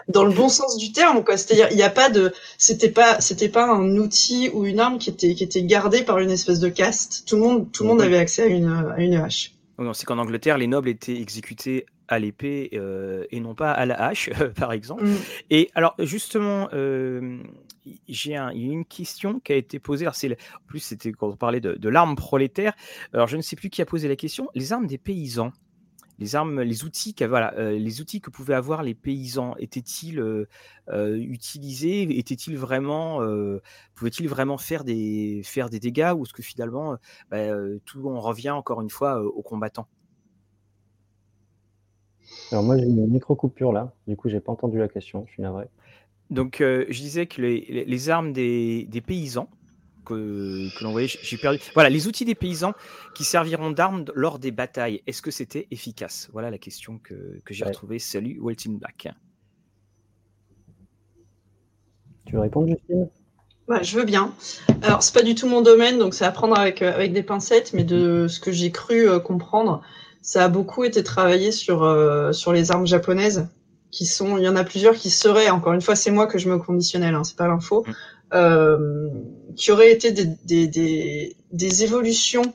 dans le bon sens du terme quoi c'est-à-dire il n'y a pas de c'était pas c'était pas un outil ou une arme qui était qui était gardée par une espèce de caste tout le monde tout le monde avait accès à une à une hache non c'est qu'en Angleterre les nobles étaient exécutés à l'épée euh, et non pas à la hache <laughs> par exemple mm. et alors justement euh, j'ai un, une question qui a été posée. En plus, c'était quand on parlait de, l'arme prolétaire. Alors, je ne sais plus qui a posé la question. Les armes des paysans, les armes, les outils, que, voilà, les outils que pouvaient avoir les paysans étaient-ils utilisés? Étaient-ils vraiment, pouvaient-ils vraiment faire des, faire des dégâts ou est-ce que finalement, bah, tout on revient encore une fois aux combattants? Alors moi j'ai une micro coupure là, du coup j'ai pas entendu la question, je suis navré. Donc je disais que les, les armes des, des paysans que, l'on voyait. J'ai perdu. Voilà, les outils des paysans qui serviront d'armes lors des batailles. Est-ce que c'était efficace? Voilà la question que, j'ai retrouvée. Salut, Waltin Black. Tu veux répondre, Justine? Je veux bien. Alors, c'est pas du tout mon domaine, donc c'est à prendre avec, euh, avec des pincettes, mais de ce que j'ai cru euh, comprendre, ça a beaucoup été travaillé sur, euh, sur les armes japonaises, qui sont, il y en a plusieurs qui seraient, encore une fois, c'est moi que je me conditionnel, hein, c'est pas l'info, mm. Euh, qui auraient été des, des, des, des évolutions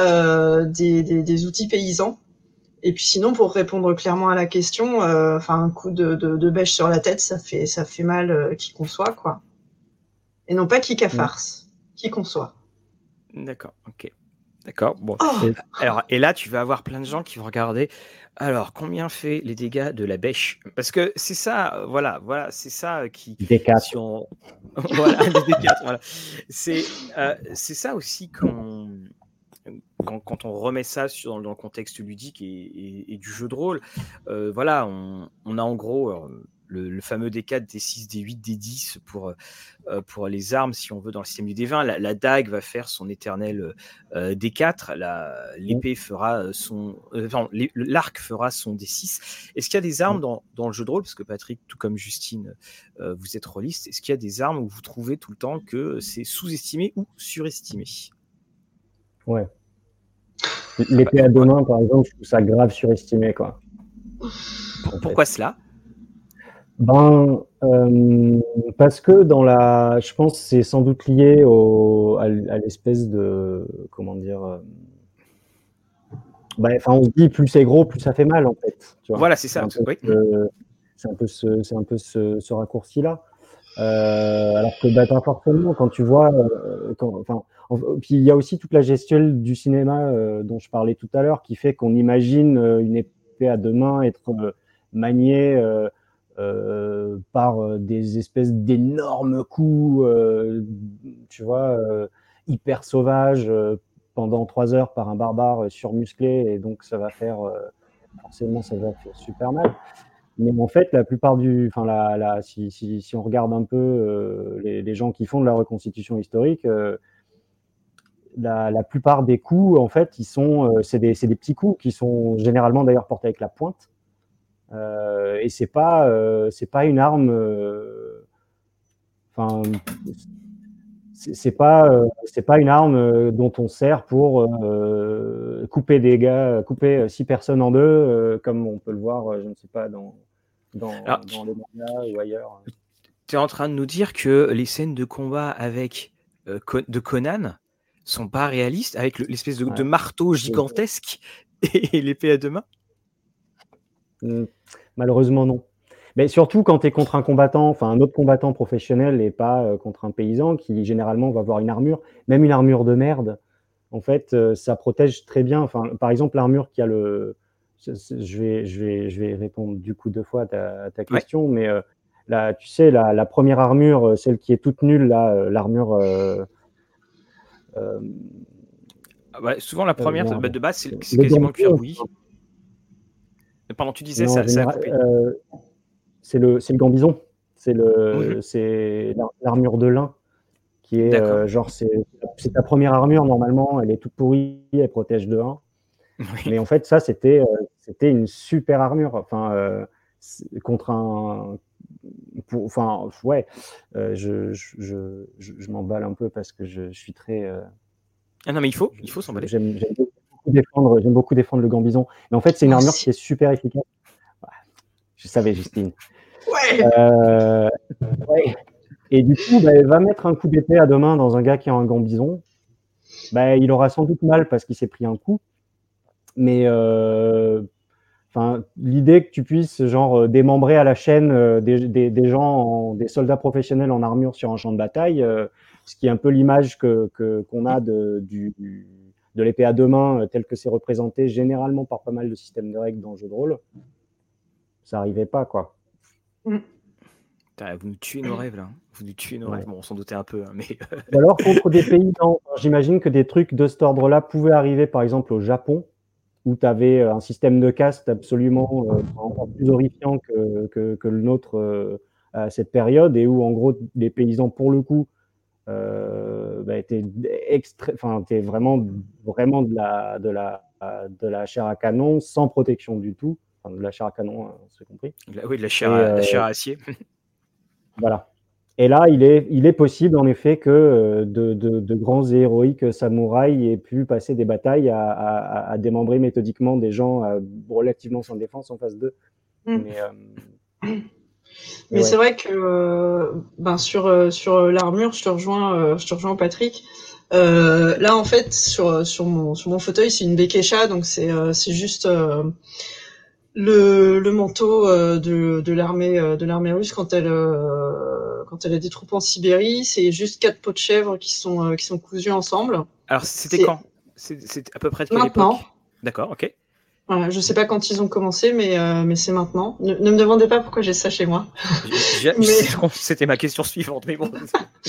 euh, des, des, outils paysans. Et puis sinon, pour répondre clairement à la question, euh, enfin un coup de, de, de, bêche sur la tête, ça fait ça fait mal qui conçoit quoi. Et non pas qui farce, qui conçoit. D'accord, ok. D'accord. Bon. Oh. Alors, et là, tu vas avoir plein de gens qui vont regarder. Alors, combien fait les dégâts de la bêche? Parce que c'est ça, voilà, voilà, c'est ça qui. Des si <laughs> voilà, voilà. C'est, euh, c'est ça aussi quand, quand, on remet ça sur, dans le contexte ludique et, du jeu de rôle. Euh, voilà, on, on, a en gros le, fameux D4, D6, D8, D10 pour, euh, pour les armes, si on veut, dans le système du D20. La, dague va faire son éternel euh, D4, l'épée fera son. Euh, l'arc fera son D6. Est-ce qu'il y a des armes dans, dans, le jeu de rôle? Parce que Patrick, tout comme Justine, vous êtes rôliste. Est-ce qu'il y a des armes où vous trouvez tout le temps que c'est sous-estimé ou surestimé? Ouais. L'épée à deux mains, par exemple, je trouve ça grave surestimé. Quoi. Pourquoi cela? Ben, euh, parce que dans la, je pense, c'est sans doute lié au, à, l'espèce de, comment dire. Euh, ben, enfin, on se dit plus c'est gros, plus ça fait mal en fait. Tu vois voilà, c'est ça. C'est un peu ce, c'est un peu ce, ce raccourci-là. Euh, alors que bah, pas forcément quand tu vois, enfin, puis il y a aussi toute la gestion du cinéma dont je parlais tout à l'heure, qui fait qu'on imagine une épée à deux mains être maniée euh, par euh, des espèces d'énormes coups, euh, tu vois, hyper sauvages pendant trois heures par un barbare surmusclé, et donc ça va faire forcément ça va faire super mal. Mais en fait, la plupart du, enfin, la, la, si, on regarde un peu les, gens qui font de la reconstitution historique, la, la, plupart des coups, en fait, ils sont, c'est des, des, petits coups qui sont généralement d'ailleurs portés avec la pointe. Euh, et c'est pas euh, c'est pas une arme. Euh, enfin, c'est pas c'est pas une arme dont on sert pour couper des gars, couper six personnes en deux, comme on peut le voir, je ne sais pas dans dans, dans les mangas ou ailleurs. Tu es en train de nous dire que les scènes de combat avec de Conan sont pas réalistes avec l'espèce de, marteau gigantesque <laughs> et l'épée à deux mains? Mmh. Malheureusement, non. Mais surtout quand tu es contre un combattant, enfin un autre combattant professionnel et pas euh, contre un paysan qui généralement va avoir une armure, même une armure de merde. En fait, euh, ça protège très bien. Enfin, par exemple, l'armure qui a le. Je vais, je, vais, je vais répondre du coup deux fois à ta, question, mais euh, là, tu sais, la, première armure, celle qui est toute nulle, là, l'armure. Ah souvent, la première de base, c'est quasiment le cuir oui. Pendant tu disais, ça, euh, c'est le, le gambison. C'est le, c'est l'armure de lin qui est euh, genre c'est, ta première armure normalement. Elle est toute pourrie, elle protège de 1. Mais en fait, ça c'était, euh, c'était une super armure. Enfin, contre un, enfin ouais, je, je, je, m'emballe un peu parce que je, suis très. ah non mais il faut, il faut s'emballer. J'aime, défendre, j'aime beaucoup défendre le gambison. Mais en fait, c'est une armure qui est super efficace. Je savais, Justine. Ouais. Euh, Et du coup, bah, elle va mettre un coup d'épée à deux mains dans un gars qui a un gambison. Bah, il aura sans doute mal parce qu'il s'est pris un coup. Mais euh, l'idée que tu puisses genre démembrer à la chaîne euh, des, des, des, gens, des soldats professionnels en armure sur un champ de bataille, ce qui est un peu l'image que qu'on a de, du, de l'épée à deux mains tel que c'est représenté généralement par pas mal de systèmes de règles dans le jeu de rôle, ça n'arrivait pas quoi. Mm. Vous nous tuez nos rêves là. Vous nous tuez nos rêves. Bon, on s'en doutait un peu, hein, mais. alors contre des pays, j'imagine que des trucs de cet ordre-là pouvaient arriver, par exemple au Japon, où tu avais un système de caste absolument encore plus horrifiant que, que, le nôtre à cette période, et où en gros les paysans, pour le coup, euh, bah, enfin, vraiment, vraiment de la, de la, de la chair à canon, sans protection du tout. Enfin, de la chair à canon, hein, c'est compris. Oui, de la chair, à, la chair à acier. <laughs> Voilà. Et là, il est, il est possible en effet que euh, de, de, grands et héroïques samouraïs aient pu passer des batailles à, à, démembrer méthodiquement des gens euh, relativement sans défense en face d'eux. Mm. Mais, euh, mais c'est vrai que ben sur sur l'armure, je te rejoins, je te rejoins Patrick. là, en fait, sur sur mon sur mon fauteuil, c'est une Bekesha, donc c'est c'est juste le, le manteau euh, de, de l'armée euh, de l'armée russe quand elle euh, quand elle a des troupes en Sibérie, c'est juste quatre pots de chèvre qui sont qui sont cousus ensemble. Alors c'était quand? C'est à peu près de quelle maintenant. D'accord, ok. Voilà, je sais pas quand ils ont commencé, mais mais c'est maintenant. Ne, me demandez pas pourquoi j'ai ça chez moi. <laughs> <laughs> C'était ma question suivante, mais bon.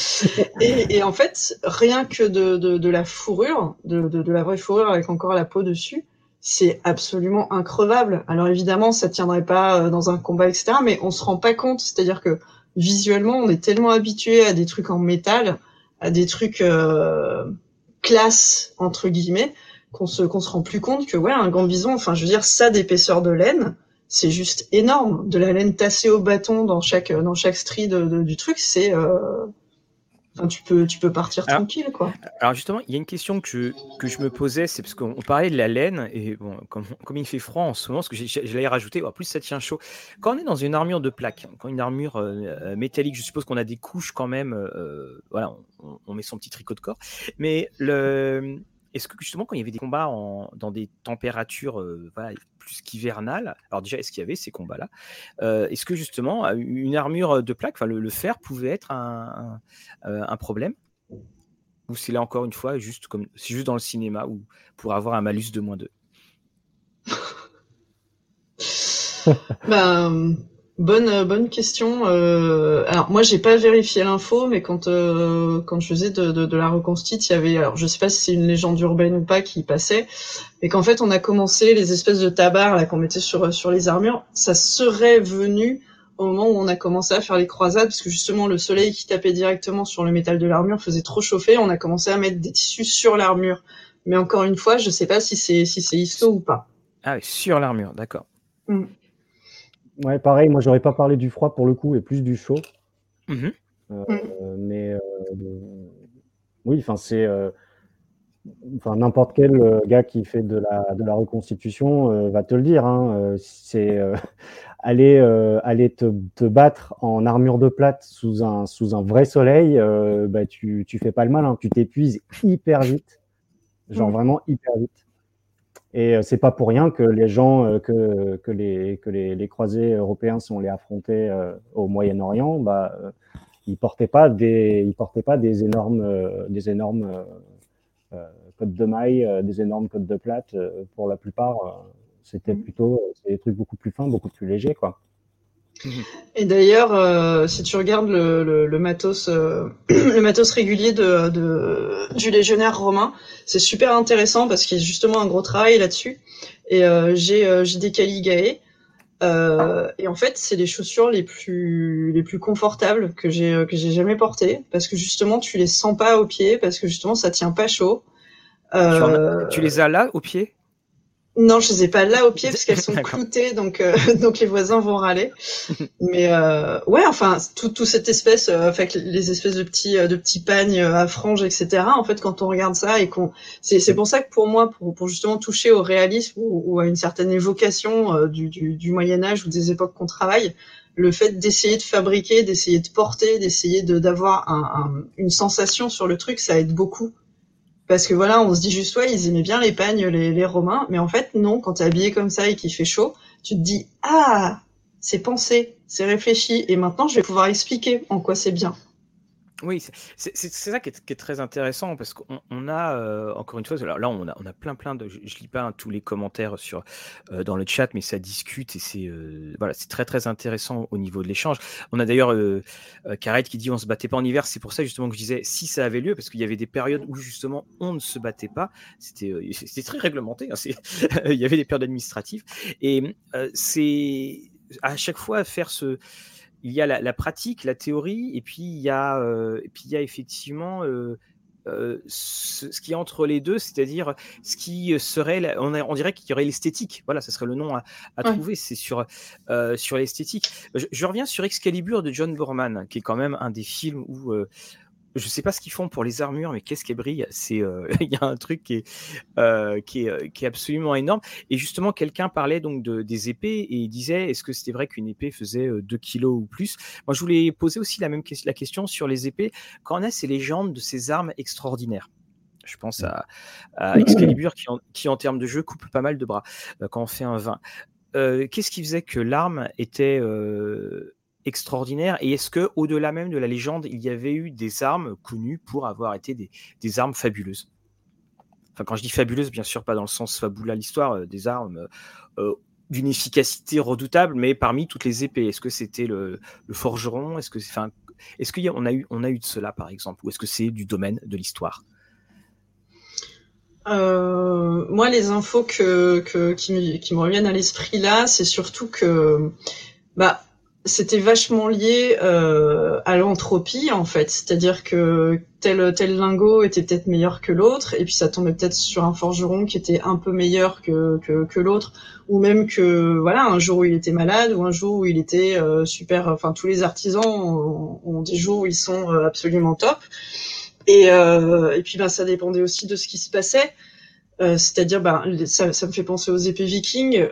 <laughs> et, et, en fait, rien que de, de, de la fourrure, de, de, de la vraie fourrure avec encore la peau dessus, c'est absolument increvable. Alors évidemment, ça tiendrait pas euh, dans un combat, etc. Mais on se rend pas compte. C'est-à-dire que visuellement, on est tellement habitué à des trucs en métal, à des trucs euh, classe entre guillemets, qu'on se qu'on se rend plus compte que ouais, un gant bison, enfin, je veux dire, ça d'épaisseur de laine, c'est juste énorme. De la laine tassée au bâton dans chaque dans chaque strie du truc, c'est euh, tu peux, tu peux partir tranquille, quoi. Alors justement, il y a une question que je, que je me posais, c'est parce qu'on parlait de la laine, et bon, comme, comme il fait froid en ce moment, ce que je l'ai rajouté, en plus ça tient chaud. Quand on est dans une armure de plaque, quand une armure euh, euh, métallique, je suppose qu'on a des couches quand même, euh, voilà, on, on, met son petit tricot de corps, mais le, est-ce que justement, quand il y avait des combats en, dans des températures plus qu'hivernales, alors déjà, est-ce qu'il y avait ces combats-là Est-ce que justement, une armure de plaque, enfin, le, fer pouvait être un problème? Ou c'est là encore une fois, juste comme c'est juste dans le cinéma, ou pour avoir un malus de moins 2 <laughs> ben, Bonne euh, bonne question. Euh, alors moi j'ai pas vérifié l'info, mais quand euh, quand je faisais de, de, de la reconstite, il y avait alors je sais pas si c'est une légende urbaine ou pas qui passait, mais qu'en fait on a commencé les espèces de tabards là qu'on mettait sur sur les armures, ça serait venu au moment où on a commencé à faire les croisades, parce que justement le soleil qui tapait directement sur le métal de l'armure faisait trop chauffer, on a commencé à mettre des tissus sur l'armure. Mais encore une fois, je sais pas si c'est si c'est histo ou pas. Ah oui, sur l'armure, d'accord. Mm. Ouais, pareil, moi j'aurais pas parlé du froid pour le coup et plus du chaud. Mmh euh, mais euh, oui, enfin c'est euh, enfin n'importe quel gars qui fait de la, de la reconstitution va te le dire. Hein, c'est <laughs> aller aller te, te, battre en armure de plate sous un sous un vrai soleil, bah tu tu fais pas le mal, hein, tu t'épuises hyper vite, genre mmh. vraiment hyper vite. Et euh, c'est pas pour rien que les gens, euh, que, que, les, que les, les croisés européens sont allés affronter euh, au Moyen-Orient, bah, ils portaient pas des, ils portaient pas des énormes, des énormes codes de mailles, des énormes codes de plate. pour la plupart, c'était mmh. plutôt des trucs beaucoup plus fins, beaucoup plus légers, quoi. Et d'ailleurs, euh, si tu regardes le, le, le matos, euh, <clears throat> le matos régulier de, de, du légionnaire romain, c'est super intéressant parce qu'il y a justement un gros travail là-dessus. Et euh, j'ai j'ai des caligae. et en fait, c'est les chaussures les plus les plus confortables que j'ai que j'ai jamais portées parce que justement, tu les sens pas aux pieds parce que justement, ça tient pas chaud. tu les as là aux pieds? Non, je les ai pas là au pied <laughs> parce qu'elles sont cloutées, donc euh, <laughs> donc les voisins vont râler. <laughs> Mais euh, ouais, enfin, tout, tout cette espèce, euh, fait, les espèces de petits euh, de petits pagnes à franges, etc. En fait, quand on regarde ça et qu'on, c'est c'est pour ça que pour moi, pour pour justement toucher au réalisme ou, à une certaine évocation du, du, du Moyen Âge ou des époques qu'on travaille, le fait d'essayer de fabriquer, d'essayer de porter, d'essayer de d'avoir un, un, une sensation sur le truc, ça aide beaucoup parce que voilà, on se dit juste, ouais, ils aimaient bien les pagnes, les, Romains. Mais en fait, non, quand t'es habillé comme ça et qu'il fait chaud, tu te dis, ah, c'est pensé, c'est réfléchi. Et maintenant, je vais pouvoir expliquer en quoi c'est bien. Oui, c'est ça qui est, très intéressant parce qu'on a, euh, encore une fois, là on a, on a plein plein de, je, ne lis pas hein, tous les commentaires sur, euh, dans le chat, mais ça discute et c'est euh, voilà, c'est très très intéressant au niveau de l'échange. On a d'ailleurs euh, qui dit on se battait pas en hiver, c'est pour ça justement que je disais si ça avait lieu, parce qu'il y avait des périodes où justement on ne se battait pas, c'était c'était très réglementé, hein, <laughs> il y avait des périodes administratives. Et c'est à chaque fois faire ce il y a la, pratique, la théorie, et puis il y a, euh, et puis il y a effectivement euh, euh, ce, qui est entre les deux, c'est-à-dire ce qui serait, on, on dirait qu'il y aurait l'esthétique. Voilà, ce serait le nom à, trouver. C'est sur sur l'esthétique. Je, je, reviens sur Excalibur de John Borman, qui est quand même un des films où je sais pas ce qu'ils font pour les armures, mais qu'est-ce qui brille C'est euh, <laughs> il y a un truc qui est euh, qui est euh, qui est absolument énorme. Et justement, quelqu'un parlait donc de, des épées et il disait est-ce que c'était vrai qu'une épée faisait 2 kilos ou plus? Moi, je voulais poser aussi la même la question sur les épées. Quand on a ces légendes de ces armes extraordinaires? Je pense à, à Excalibur qui en, qui en termes de jeu coupe pas mal de bras quand on fait un 20. Qu'est-ce qui faisait que l'arme était extraordinaire. Et est-ce que, au-delà même de la légende, il y avait eu des armes connues pour avoir été des, armes fabuleuses? Enfin, quand je dis fabuleuses, bien sûr, pas dans le sens fabula l'histoire, euh, des armes euh, euh, d'une efficacité redoutable, mais parmi toutes les épées. Est-ce que c'était le, forgeron? Est-ce que, enfin, qu'on a eu, on a eu de cela, par exemple, ou est-ce que c'est du domaine de l'histoire? Moi, les infos que, qui, me, qui, me, reviennent à l'esprit là, c'est surtout que bah, c'était vachement lié euh, à l'entropie en fait, c'est-à-dire que tel tel lingot était peut-être meilleur que l'autre, et puis ça tombait peut-être sur un forgeron qui était un peu meilleur que que, que l'autre, ou même que voilà un jour où il était malade, ou un jour où il était euh, super. Enfin tous les artisans ont, des jours où ils sont euh, absolument top, et et puis ben ça dépendait aussi de ce qui se passait. c'est-à-dire, ben, ça, ça, me fait penser aux épées vikings.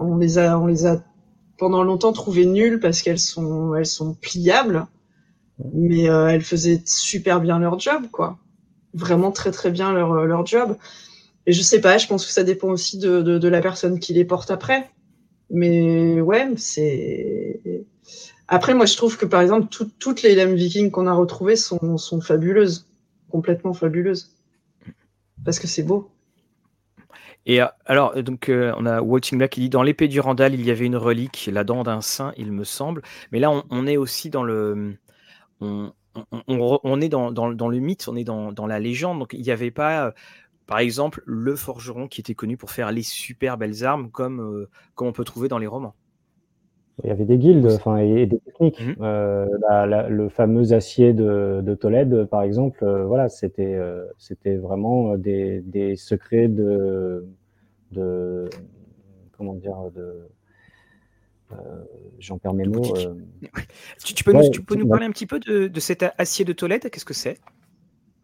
on les a, on les a pendant longtemps trouvées nulles parce qu'elles sont elles sont pliables, mais euh, elles faisaient super bien leur job, quoi. Vraiment très très bien leur leur job. Et je sais pas, je pense que ça dépend aussi de, de, de la personne qui les porte après. Mais ouais, c'est. Après, moi, je trouve que par exemple, toutes les lames vikings qu'on a retrouvées sont, sont fabuleuses, complètement fabuleuses, parce que c'est beau. Et euh, alors, donc, euh, on a Watching Black qui dit dans l'épée du Randall, il y avait une relique, la dent d'un saint, il me semble. Mais là, on, est aussi dans le. On, est dans, le mythe, on est dans, la légende. Donc, il n'y avait pas, euh, par exemple, le forgeron qui était connu pour faire les super belles armes comme, comme on peut trouver dans les romans. Il y avait des guildes, enfin, et, des techniques. Mmh. le fameux acier de, Tolède, par exemple, voilà, c'était, c'était vraiment des, des secrets de, de comment dire de euh, j'en perds mes mots. Euh. Tu, peux nous, tu, peux nous, parler un petit peu de, de cet acier de Tolède Qu'est-ce que c'est?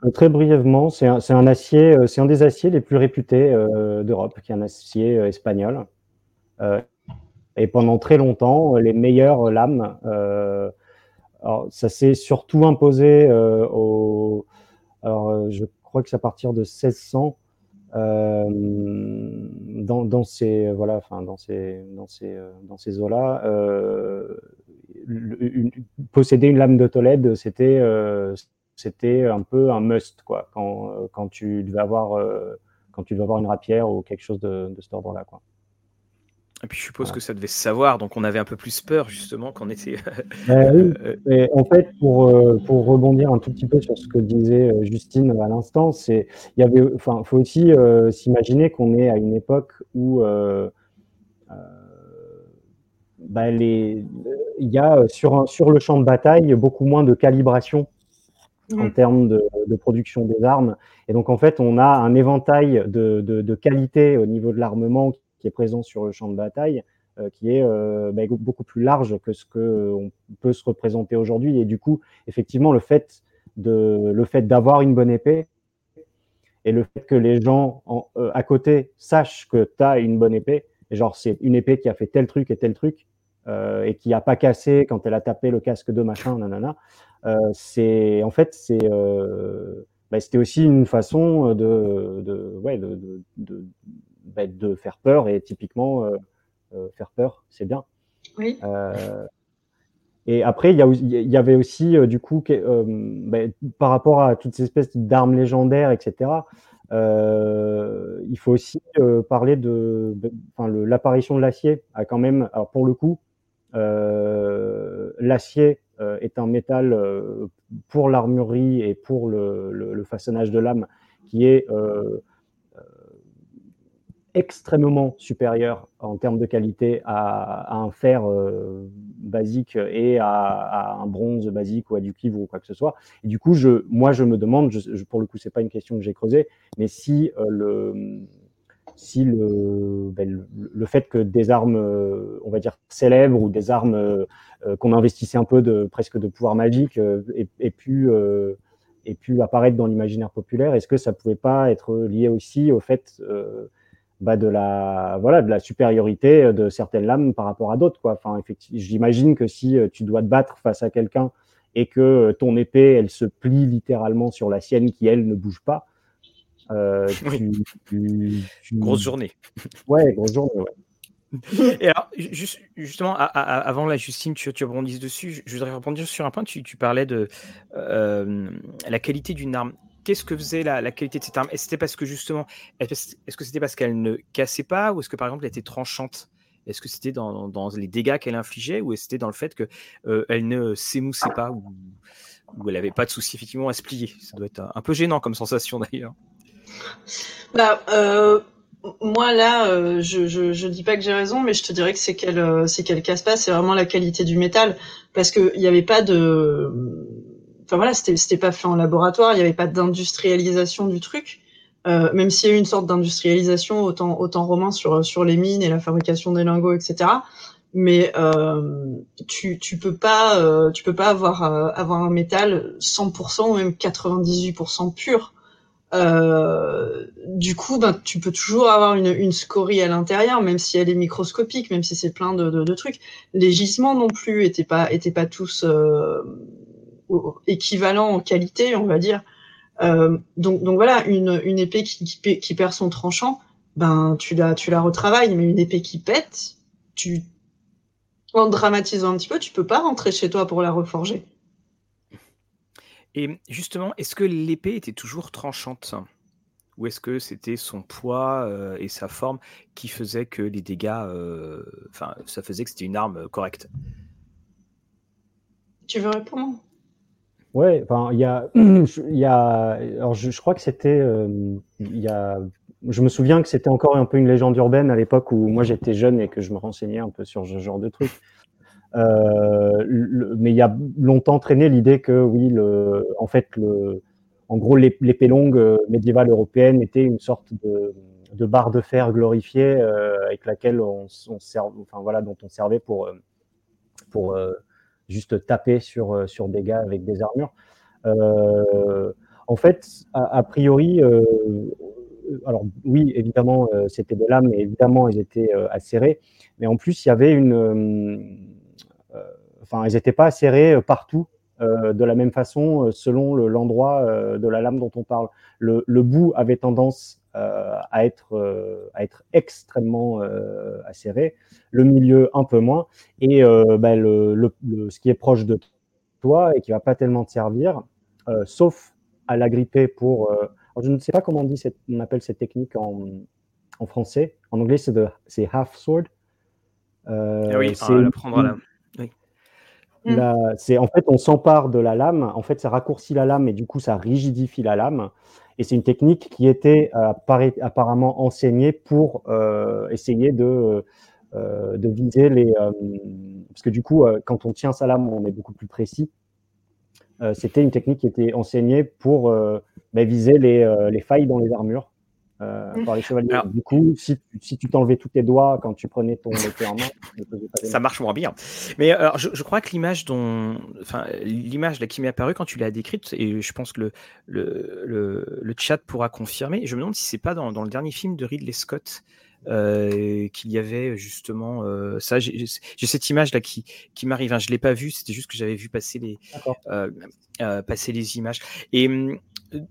Euh, Très brièvement, c'est un, un, acier, c'est un des aciers les plus réputés d'Europe, qui est un acier espagnol. et pendant très longtemps, les meilleures lames, alors, ça s'est surtout imposé au, alors je crois que c'est à partir de 1600 euh, dans, dans, ces voilà, enfin dans ces dans ces euh, dans ces eaux-là, euh, posséder une lame de Tolède, c'était c'était un peu un must quoi quand quand tu devais avoir quand tu devais avoir une rapière ou quelque chose de, de cet ordre-là quoi. Et puis je suppose que ça devait se savoir, donc on avait un peu plus peur justement qu'on était. <laughs> Ben oui. <laughs> en fait, pour, euh, pour rebondir un tout petit peu sur ce que disait euh, Justine à l'instant, c'est il y avait, enfin, faut aussi euh, s'imaginer qu'on est à une époque où euh, bah, les, il y a sur sur le champ de bataille beaucoup moins de calibration en termes de, de, production des armes, et donc en fait on a un éventail de, de, de qualité au niveau de l'armement qui est présent sur le champ de bataille, euh, qui est euh, bah, beaucoup plus large que ce qu'on peut se représenter aujourd'hui. Et du coup, effectivement, le fait de le fait d'avoir une bonne épée et le fait que les gens euh, à côté sachent que tu as une bonne épée, genre c'est une épée qui a fait tel truc et tel truc, et qui a pas cassé quand elle a tapé le casque de machin, nanana. c'est en fait c'est bah, c'était aussi une façon de, ouais de, bah, de faire peur et typiquement euh, euh, faire peur, c'est bien. Oui. Euh, Et après, il y, avait aussi, du coup, ben, par rapport à toutes ces espèces d'armes légendaires, etc., il faut aussi parler de, l'apparition de l'acier a quand même, alors pour le coup, l'acier est un métal pour l'armurerie et pour le, façonnage de l'âme qui est extrêmement supérieur en termes de qualité à, un fer basique et à, un bronze basique ou à du cuivre ou quoi que ce soit. Et du coup, je, moi, je me demande, pour le coup, c'est pas une question que j'ai creusée, mais si le si le, ben, le, fait que des armes, on va dire, célèbres ou des armes qu'on investissait un peu de presque de pouvoir magique aient, pu, pu apparaître dans l'imaginaire populaire, est-ce que ça pouvait pas être lié aussi au fait bah, de la voilà de la supériorité de certaines lames par rapport à d'autres quoi. Enfin effectivement, j'imagine que si euh, tu dois te battre face à quelqu'un et que euh, ton épée elle se plie littéralement sur la sienne qui elle ne bouge pas. Euh, <laughs> grosse journée. <laughs> Ouais, grosse journée. Ouais. Et alors, justement, avant la Justine, tu, tu rebondis dessus, je voudrais rebondir sur un point. Tu, tu parlais de la qualité d'une arme qu'est-ce que faisait la, qualité de cette arme Est-ce c'était parce que justement, est-ce que c'était parce qu'elle ne cassait pas ou est-ce que par exemple elle était tranchante? Est-ce que c'était dans, les dégâts qu'elle infligeait ou est-ce c'était dans le fait qu'elle euh, ne s'émoussait pas ou, elle n'avait pas de souci effectivement à se plier? Ça doit être un, peu gênant comme sensation d'ailleurs. Bah, euh, moi là, euh, je, ne dis pas que j'ai raison, mais je te dirais que c'est qu'elle c'est qu'elle casse pas. C'est vraiment la qualité du métal parce qu'il n'y avait pas de enfin voilà, c'était pas fait en laboratoire, il n'y avait pas d'industrialisation du truc. Euh, même s'il y a eu une sorte d'industrialisation autant autant romain sur sur les mines et la fabrication des lingots, etc. Mais euh, tu tu peux pas euh, tu peux pas avoir euh, avoir un métal 100% ou même 98% pur. Euh, du coup, ben, tu peux toujours avoir une, une scorie à l'intérieur, même si elle est microscopique, même si c'est plein de, de, de, trucs. Les gisements non plus étaient pas étaient pas tous euh, équivalent en qualité, on va dire. Euh, donc, donc voilà, une, une épée qui, qui, perd son tranchant, ben tu la, tu la retravailles, mais une épée qui pète, tu, en dramatisant un petit peu, tu peux pas rentrer chez toi pour la reforger. Et justement, est-ce que l'épée était toujours tranchante? Ou est-ce que c'était son poids euh, et sa forme qui faisait que les dégâts, euh, enfin, ça faisait que c'était une arme correcte? Tu veux répondre? Ouais, enfin, il y a, <clears throat> il y a, alors je, crois que c'était, euh, il y a, je me souviens que c'était encore un peu une légende urbaine à l'époque où moi j'étais jeune et que je me renseignais un peu sur ce genre de trucs. Euh, mais il y a longtemps traîné l'idée que oui, le, en fait, le, en gros, l'épée longue euh, médiévale européenne était une sorte de, barre de fer glorifiée euh, avec laquelle on, on servait, enfin voilà, dont on servait pour, pour juste taper sur, euh, sur des gars avec des armures. Euh, en fait, a, priori, euh, alors oui, évidemment, c'était des lames, et évidemment, elles étaient acérées, mais en plus, il y avait une. enfin, elles n'étaient pas acérées partout de la même façon selon l'endroit de la lame dont on parle. Le, le bout avait tendance à, être, à être extrêmement acéré, le milieu un peu moins, et euh, bah, le, le, ce qui est proche de toi et qui va pas tellement te servir, euh, sauf à l'agripper pour. Euh, je ne sais pas comment on dit, cette, on appelle cette technique en, en français. En anglais, c'est c'est half sword. Ah oui, c'est prendre la. Oui. c'est en fait on s'empare de la lame. En fait, ça raccourcit la lame et du coup ça rigidifie la lame. Et c'est une technique qui était apparemment enseignée pour essayer de euh, de viser les. Euh, parce que du coup, euh, quand on tient sa lame, on est beaucoup plus précis. C'était une technique qui était enseignée pour bah, viser les, failles dans les armures. Mmh. par les chevaliers. du coup, si, si tu t'enlevais tous tes doigts quand tu prenais ton épée en main, ça marche moins bien. Mais alors, je, je crois que l'image dont, enfin, l'image là qui m'est apparue quand tu l'as décrite, et je pense que le, le, le, le, chat pourra confirmer. Je me demande si c'est pas dans, dans, le dernier film de Ridley Scott euh, qu'il y avait justement euh, ça. J'ai cette image là qui, qui m'arrive. je hein, je l'ai pas vue, c'était juste que j'avais vu passer les euh, passer les images. Et hum,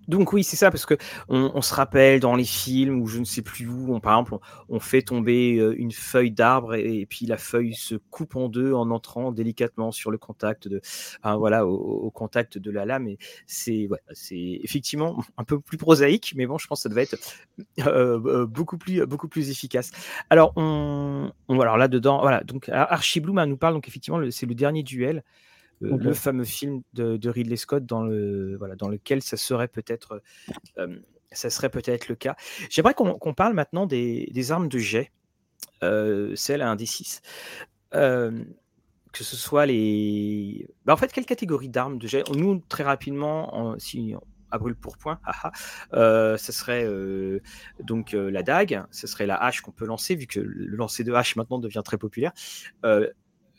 donc oui, c'est ça, parce que on, se rappelle dans les films ou je ne sais plus où, on, par exemple, on, fait tomber euh, une feuille d'arbre et, puis la feuille se coupe en deux en entrant délicatement sur le contact de, voilà, au, contact de la lame. Et c'est, c'est effectivement un peu plus prosaïque, mais bon, je pense que ça devait être euh, euh, beaucoup plus, beaucoup plus efficace. Alors on, alors là dedans, voilà, donc Archie Bloom nous parle donc effectivement, c'est le dernier duel le fameux film de, Ridley Scott dans, le, voilà, dans lequel ça serait peut-être euh, ça serait peut-être le cas. J'aimerais qu'on parle maintenant des, armes de jet, euh, celles à un D6. Euh, que ce soit les. Bah, en fait, quelle catégorie d'armes de jet? Nous, très rapidement, si à brûle pour point, <laughs> ce serait donc la dague, ce serait la hache qu'on peut lancer, vu que le lancer de hache maintenant devient très populaire.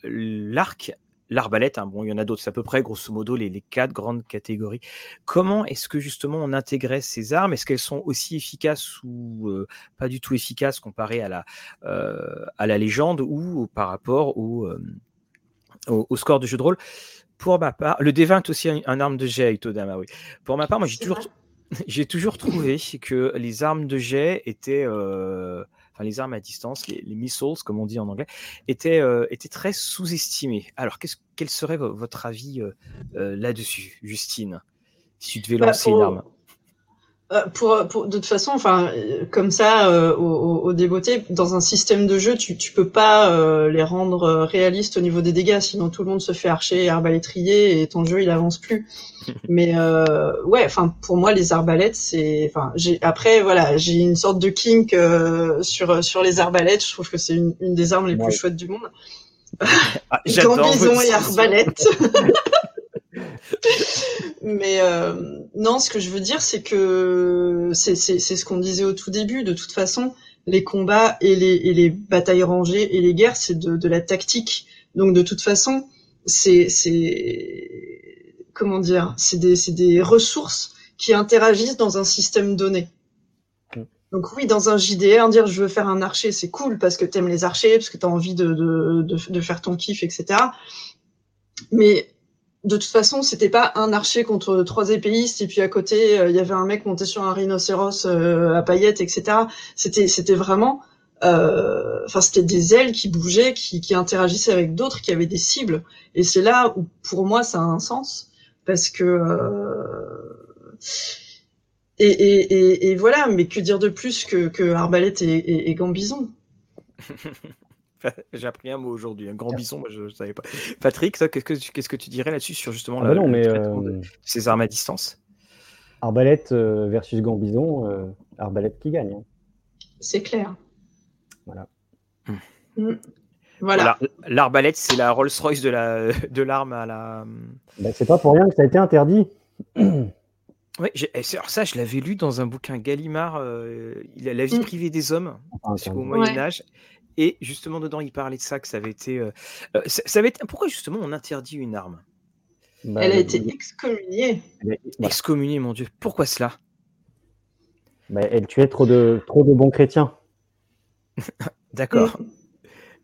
L'arc l'arbalète, hein, bon, il y en a d'autres, c'est à peu près grosso modo les, quatre grandes catégories. Comment est-ce que justement on intégrait ces armes? Est-ce qu'elles sont aussi efficaces ou euh, pas du tout efficaces comparées à la, euh, à la légende ou par rapport euh, au, au, score de jeu de rôle? Pour ma part, le D20 est aussi un, arme de jet, Todama, oui. Pour ma part, moi j'ai toujours, j'ai toujours trouvé que les armes de jet étaient enfin les armes à distance, les, missiles comme on dit en anglais, étaient, euh, étaient très sous-estimées. Alors quel serait votre avis euh, euh, là-dessus, Justine, si tu devais bah, lancer une arme pour, pour, de toute façon, enfin, comme ça, euh, au, au, débeauté, dans un système de jeu, tu, tu peux pas euh, les rendre réalistes au niveau des dégâts, sinon tout le monde se fait archer et arbalétrier et ton jeu il avance plus. <laughs> Mais ouais, enfin, pour moi, les arbalètes, c'est, enfin, j'ai après voilà, j'ai une sorte de kink sur sur les arbalètes. Je trouve que c'est une, une, des armes les plus chouettes du monde. Ah, <laughs> Gambison et arbalète. <laughs> <laughs> Mais euh, non, ce que je veux dire, c'est que c'est ce qu'on disait au tout début. De toute façon, les combats et les, et les batailles rangées et les guerres, c'est de, de, la tactique. Donc de toute façon, c'est comment dire, c'est des, des ressources qui interagissent dans un système donné. Donc oui, dans un JDR, dire je veux faire un archer, c'est cool parce que t'aimes les archers, parce que t'as envie de, de, de, de, faire ton kiff, etc. Mais de toute façon, c'était pas un archer contre trois épéistes et puis à côté euh, il y avait un mec monté sur un rhinocéros euh, à paillettes, etc. C'était vraiment, euh, enfin c'était des ailes qui bougeaient, qui, interagissaient avec d'autres, qui avaient des cibles. Et c'est là où pour moi ça a un sens parce que et, et, et, et, voilà. Mais que dire de plus que, arbalète et, et gambison? <laughs> <laughs> J'ai appris un mot aujourd'hui, un grand bison, moi je ne savais pas. Patrick, qu'est-ce que, qu'est-ce que tu dirais là-dessus sur justement ah bah euh, ces armes à distance? Arbalète euh, versus grand bison, euh, arbalète qui gagne. Hein. C'est clair. Voilà. Hmm. Hmm. Voilà. L'arbalète, c'est la Rolls-Royce de, la, <laughs> de l'arme à la. Bah, c'est pas pour rien que ça a été interdit. <clears throat> Oui, alors ça, je l'avais lu dans un bouquin Gallimard, la vie hmm. privée des hommes, au Moyen Âge, et justement, dedans, il parlait de ça, que ça avait été. Euh, euh, ça, avait été... Pourquoi justement on interdit une arme? Bah, Elle a été excommuniée. Excommuniée, mon Dieu. Pourquoi cela? Bah, Elle tuait trop de, trop de bons chrétiens. <laughs> D'accord.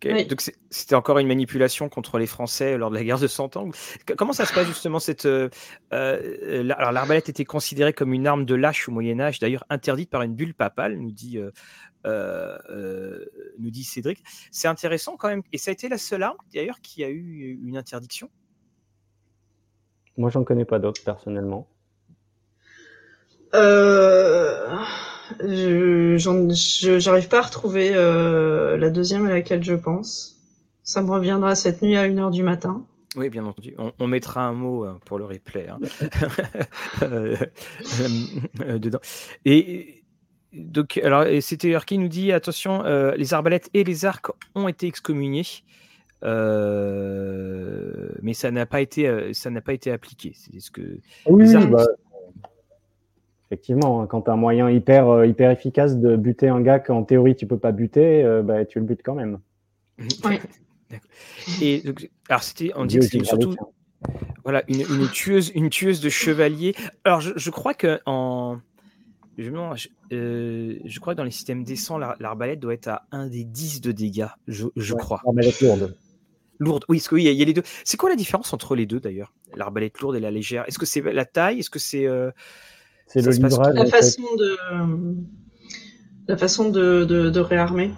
Donc c'était encore une manipulation contre les Français lors de la guerre de Cent Ans. Comment ça se passe justement cette euh, Alors l'arbalète était considérée comme une arme de lâche au Moyen Âge, d'ailleurs interdite par une bulle papale, nous dit euh, euh, nous dit Cédric. C'est intéressant quand même. Et ça a été la seule arme d'ailleurs qui a eu une interdiction? Moi, j'en connais pas d'autres personnellement. Euh, je j'arrive pas à retrouver la deuxième à laquelle je pense. Ça me reviendra cette nuit à 1h du matin. Oui, bien entendu. On, mettra un mot pour le replay hein. <laughs> dedans. Et donc, alors, c'était qui nous dit attention, euh, les arbalètes et les arcs ont été excommuniés, euh, mais ça n'a pas été, euh, ça n'a pas été appliqué. C'est ce que. Oui, bah, effectivement, hein, quand tu as un moyen hyper, hyper efficace de buter un gars qu'en théorie tu peux pas buter, bah, tu le butes quand même. Oui. et donc, alors c'était, on dit que c'était surtout, voilà, une, une, tueuse, une tueuse de chevaliers. Alors, je, je crois que en je, euh, je, crois que dans les systèmes décents, l'arbalète doit être à 1 des 10 de dégâts, je, je crois. L'arbalète lourde. Lourde, oui, parce qu'il y, y, a les deux. C'est quoi la différence entre les deux d'ailleurs L'arbalète lourde et la légère? Est-ce que c'est la taille? Est-ce que c'est. Euh, C'est le livrage. La façon de, la façon de, de, réarmer.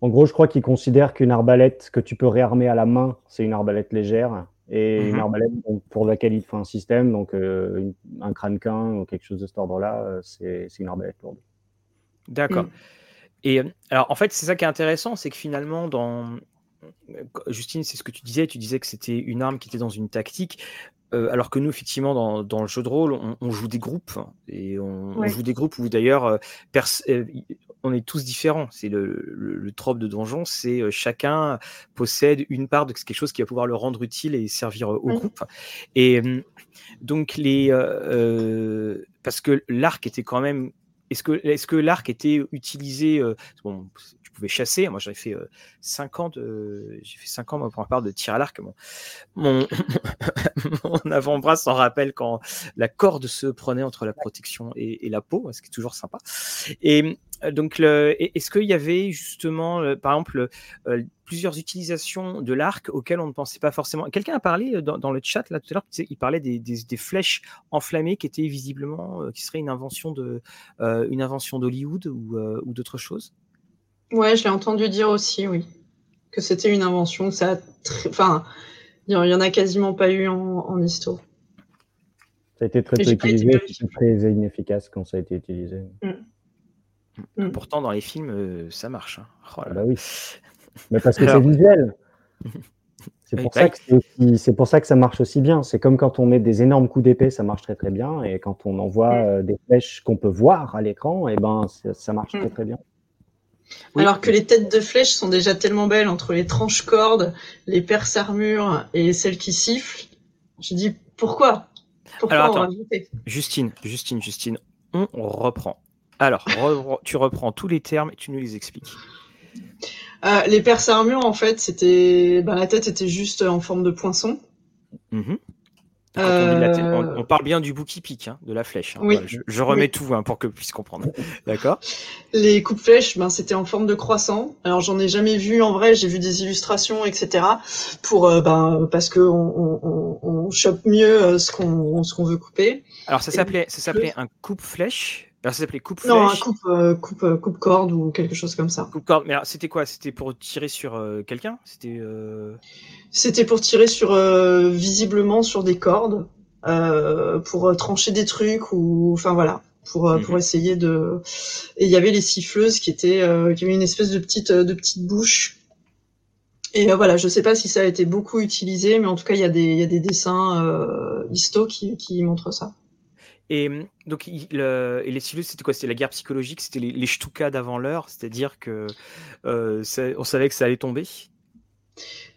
En gros, je crois qu'ils considèrent qu'une arbalète que tu peux réarmer à la main, c'est une arbalète légère. Et une mhm. arbalète pour laquelle il faut un système, donc euh, un crâne-quin ou quelque chose de cet ordre-là, euh, c'est une arbalète lourde. D'accord. Mm. Et alors, en fait, c'est ça qui est intéressant, c'est que finalement, dans, Justine, c'est ce que tu disais, tu disais que c'était une arme qui était dans une tactique. Euh, alors que nous, effectivement, dans, le jeu de rôle, on, joue des groupes et on, joue des groupes où d'ailleurs, euh, euh, on est tous différents. C'est le, le, trope de donjon, c'est chacun possède une part de quelque chose qui va pouvoir le rendre utile et servir au groupe. Et donc les, parce que l'arc était quand même est-ce que, est que l'arc était utilisé bon, pouvais chasser. Moi, j'avais fait 5 ans de, j'ai fait 5 ans pour ma part de tir à l'arc. Mon, <laughs> mon, avant-bras s'en rappelle quand la corde se prenait entre la protection et, la peau, ce qui est toujours sympa. Et donc, est-ce qu'il y avait justement, par exemple, plusieurs utilisations de l'arc auxquelles on ne pensait pas forcément? Quelqu'un a parlé dans, le chat là tout à l'heure, il parlait des, flèches enflammées qui étaient visiblement, qui serait une invention de, une invention d'Hollywood ou d'autres choses? Ouais, je l'ai entendu dire aussi, oui. Que c'était une invention. Ça Enfin, il n'y en a quasiment pas eu en, histoire. Ça a été très peu utilisé, c'est très inefficace quand ça a été utilisé. Mm. Mm. Pourtant, dans les films, euh, ça marche. Hein. Oh bah oui. <laughs> Mais parce que c'est visuel. <laughs> C'est pour, ça que pour ça que ça marche aussi bien. C'est comme quand on met des énormes coups d'épée, ça marche très très bien. Et quand on envoie mm. euh, des flèches qu'on peut voir à l'écran, et eh ben, ça marche très très bien. Alors que les têtes de flèches sont déjà tellement belles entre les tranches cordes, les perces armures et celles qui sifflent. Je dis pourquoi? Pourquoi Alors, attends, Justine, Justine, Justine, on reprend. Alors, tu reprends tous les termes et tu nous les expliques. Euh, les perces armures, en fait, c'était, ben, la tête était juste en forme de poinçon. Mhm. Euh, on, parle bien du bout qui pique, hein, de la flèche. Hein. je, remets tout hein, pour que puisse comprendre. <laughs> D'accord. Les coupes flèches, ben, c'était en forme de croissant. Alors j'en ai jamais vu en vrai. J'ai vu des illustrations, etc. Pour euh, ben, parce que on, on, chope mieux euh, ce qu'on ce qu'on veut couper. Alors ça s'appelait ça s'appelait un coupe flèche. Alors, ça s'appelait coupe flèche. Non, un coupe, coupe, coupe corde ou quelque chose comme ça. Coupe corde. Mais c'était quoi? C'était pour tirer sur quelqu'un? C'était. C'était pour tirer sur euh, visiblement sur des cordes, euh, pour euh, trancher des trucs ou enfin voilà, pour pour mhm. essayer de. Et il y avait les siffleuses qui étaient qui avaient une espèce de petite de petite bouche. Et voilà, je sais pas si ça a été beaucoup utilisé, mais en tout cas il y a des il y a des dessins euh, histo qui qui montrent ça. Et donc, le, et les siffleuses, c'était quoi? C'était la guerre psychologique, c'était les, les d'avant l'heure, c'est-à-dire que on savait que ça allait tomber?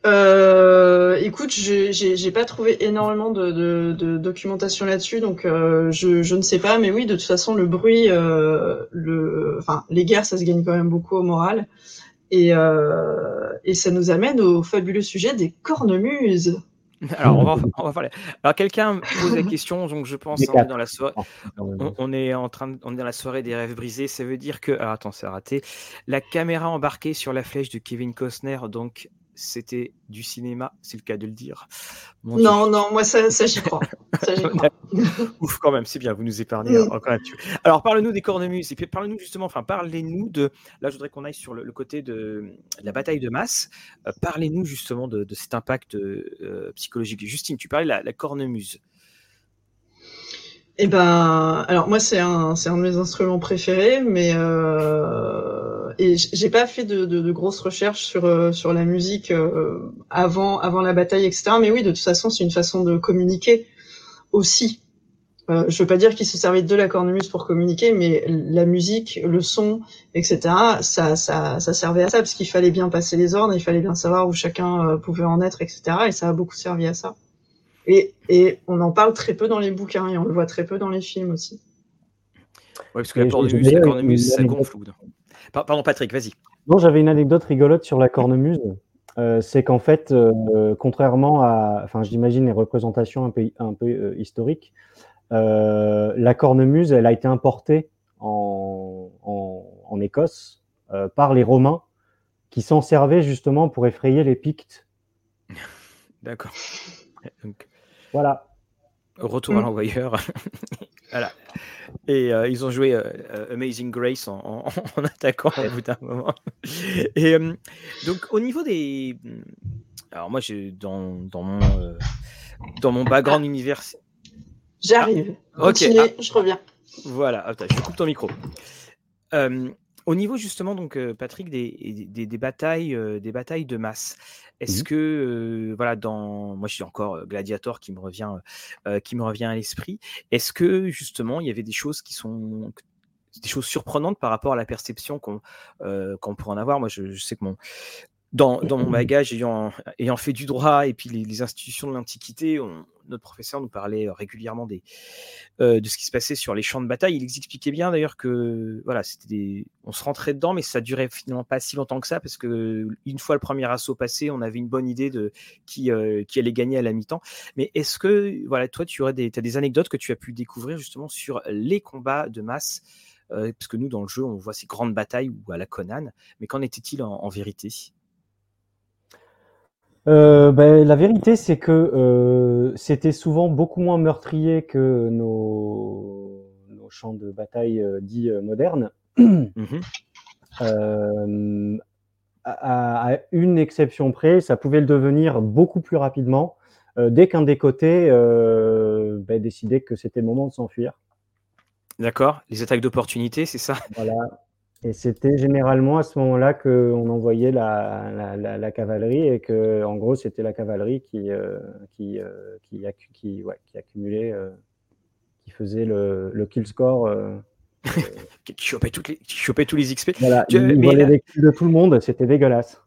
Euh, écoute, j'ai pas trouvé énormément de, documentation là-dessus, donc euh, je, ne sais pas, mais oui, de toute façon, le bruit, euh, les guerres, ça se gagne quand même beaucoup au moral, et ça nous amène au fabuleux sujet des cornemuses. <laughs> Alors, <laughs> on va, parler. Alors, quelqu'un pose la <laughs> question, donc je pense on est dans la soirée. On, est en train, de, on est dans la soirée des rêves brisés. Ça veut dire que, alors attends, c'est raté. La caméra embarquée sur la flèche de Kevin Costner, donc c'était du cinéma, c'est le cas de le dire. non, non, moi ça, ça j'y crois. <laughs> Ouf, quand même, c'est bien, vous nous épargnez encore Alors, parle-nous des cornemuses, et puis parle-nous justement, enfin, parlez-nous de. Là, je voudrais qu'on aille sur le, côté de, la bataille de masse. Euh, parlez-nous justement de, cet impact euh, psychologique. Justine, tu parlais de la, cornemuse. Eh ben, alors moi c'est un, un de mes instruments préférés, mais euh, et j'ai pas fait de, de, de, grosses recherches sur euh, sur la musique euh, avant avant la bataille, etc. Mais oui, de toute façon, c'est une façon de communiquer aussi. Euh, je veux pas dire qu'ils se servaient de la cornemuse pour communiquer, mais la musique, le son, etc. Ça, ça, ça servait à ça parce qu'il fallait bien passer les ordres, il fallait bien savoir où chacun euh, pouvait en être, etc. Et ça a beaucoup servi à ça. Et, et on en parle très peu dans les bouquins et on le voit très peu dans les films aussi. Ouais, parce que la cornemuse, la cornemuse ça gonfle. Pardon, Patrick, vas-y. Non, j'avais une anecdote rigolote sur la cornemuse. Euh, c'est qu'en fait, euh, contrairement à, enfin, j'imagine les représentations un peu, un peu euh, historiques, la cornemuse, elle a été importée en, en, Écosse par les Romains, qui s'en servaient justement pour effrayer les Pictes. <laughs> D'accord. Voilà. Retour à mm. l'envoyeur. <laughs> voilà. Et euh, ils ont joué euh, euh, Amazing Grace en, <laughs> attaquant au bout d'un moment. <laughs> Et donc, au niveau des. Alors, moi, j'ai dans, dans, mon, dans mon background universitaire. J'arrive. Ah, ok. Ah. je reviens. Voilà, attends, je coupe ton micro. Au niveau justement, donc Patrick, des, des, batailles, des batailles de masse. Est-ce mmh que voilà, dans moi, je suis encore Gladiator qui me revient, qui me revient à l'esprit. Est-ce que justement, il y avait des choses qui sont des choses surprenantes par rapport à la perception qu'on qu'on pourrait en avoir? Moi, je, je sais que mon, dans, mon bagage, ayant, ayant fait du droit et puis les, institutions de l'Antiquité, notre professeur nous parlait régulièrement des, euh, de ce qui se passait sur les champs de bataille. Il expliquait bien d'ailleurs que voilà, c'était on se rentrait dedans, mais ça durait finalement pas si longtemps que ça parce que une fois le premier assaut passé, on avait une bonne idée de qui, euh, allait gagner à la mi-temps. Mais est-ce que voilà, toi, tu aurais des, as des anecdotes que tu as pu découvrir justement sur les combats de masse? Euh, parce que nous, dans le jeu, on voit ces grandes batailles ou à la Conan, mais qu'en était-il en vérité? Euh, ben, la vérité, c'est que euh, c'était souvent beaucoup moins meurtrier que nos, nos champs de bataille euh, dits euh, modernes. <coughs> Mmh à, à, une exception près, ça pouvait le devenir beaucoup plus rapidement dès qu'un des côtés ben, décidait que c'était le moment de s'enfuir. D'accord. Les attaques d'opportunité, c'est ça? Voilà. Et c'était généralement à ce moment-là qu'on envoyait la, la, la, cavalerie et que, en gros, c'était la cavalerie qui, euh, qui, euh, qui, qui, ouais, qui, accumulait, euh, qui faisait le, le kill score. <laughs> qui, chopait toutes les, qui chopait tous les XP. Voilà, tu, il volait les kills de tout le monde, c'était dégueulasse.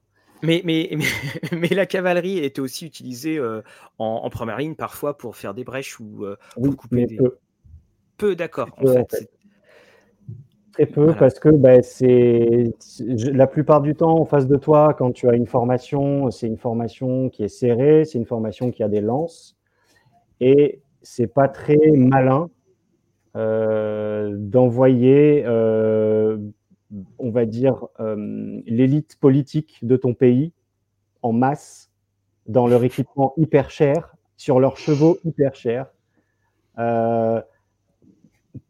Mais, mais, mais, <laughs> mais, la cavalerie était aussi utilisée en, en, première ligne parfois pour faire des brèches ou pour couper des. Peu, peu d'accord. En fait, Très peu parce que bah, c'est la plupart du temps en face de toi quand tu as une formation, c'est une formation qui est serrée, c'est une formation qui a des lances et c'est pas très malin euh, d'envoyer, euh, on va dire, euh, l'élite politique de ton pays en masse dans leur équipement hyper cher, sur leurs chevaux hyper chers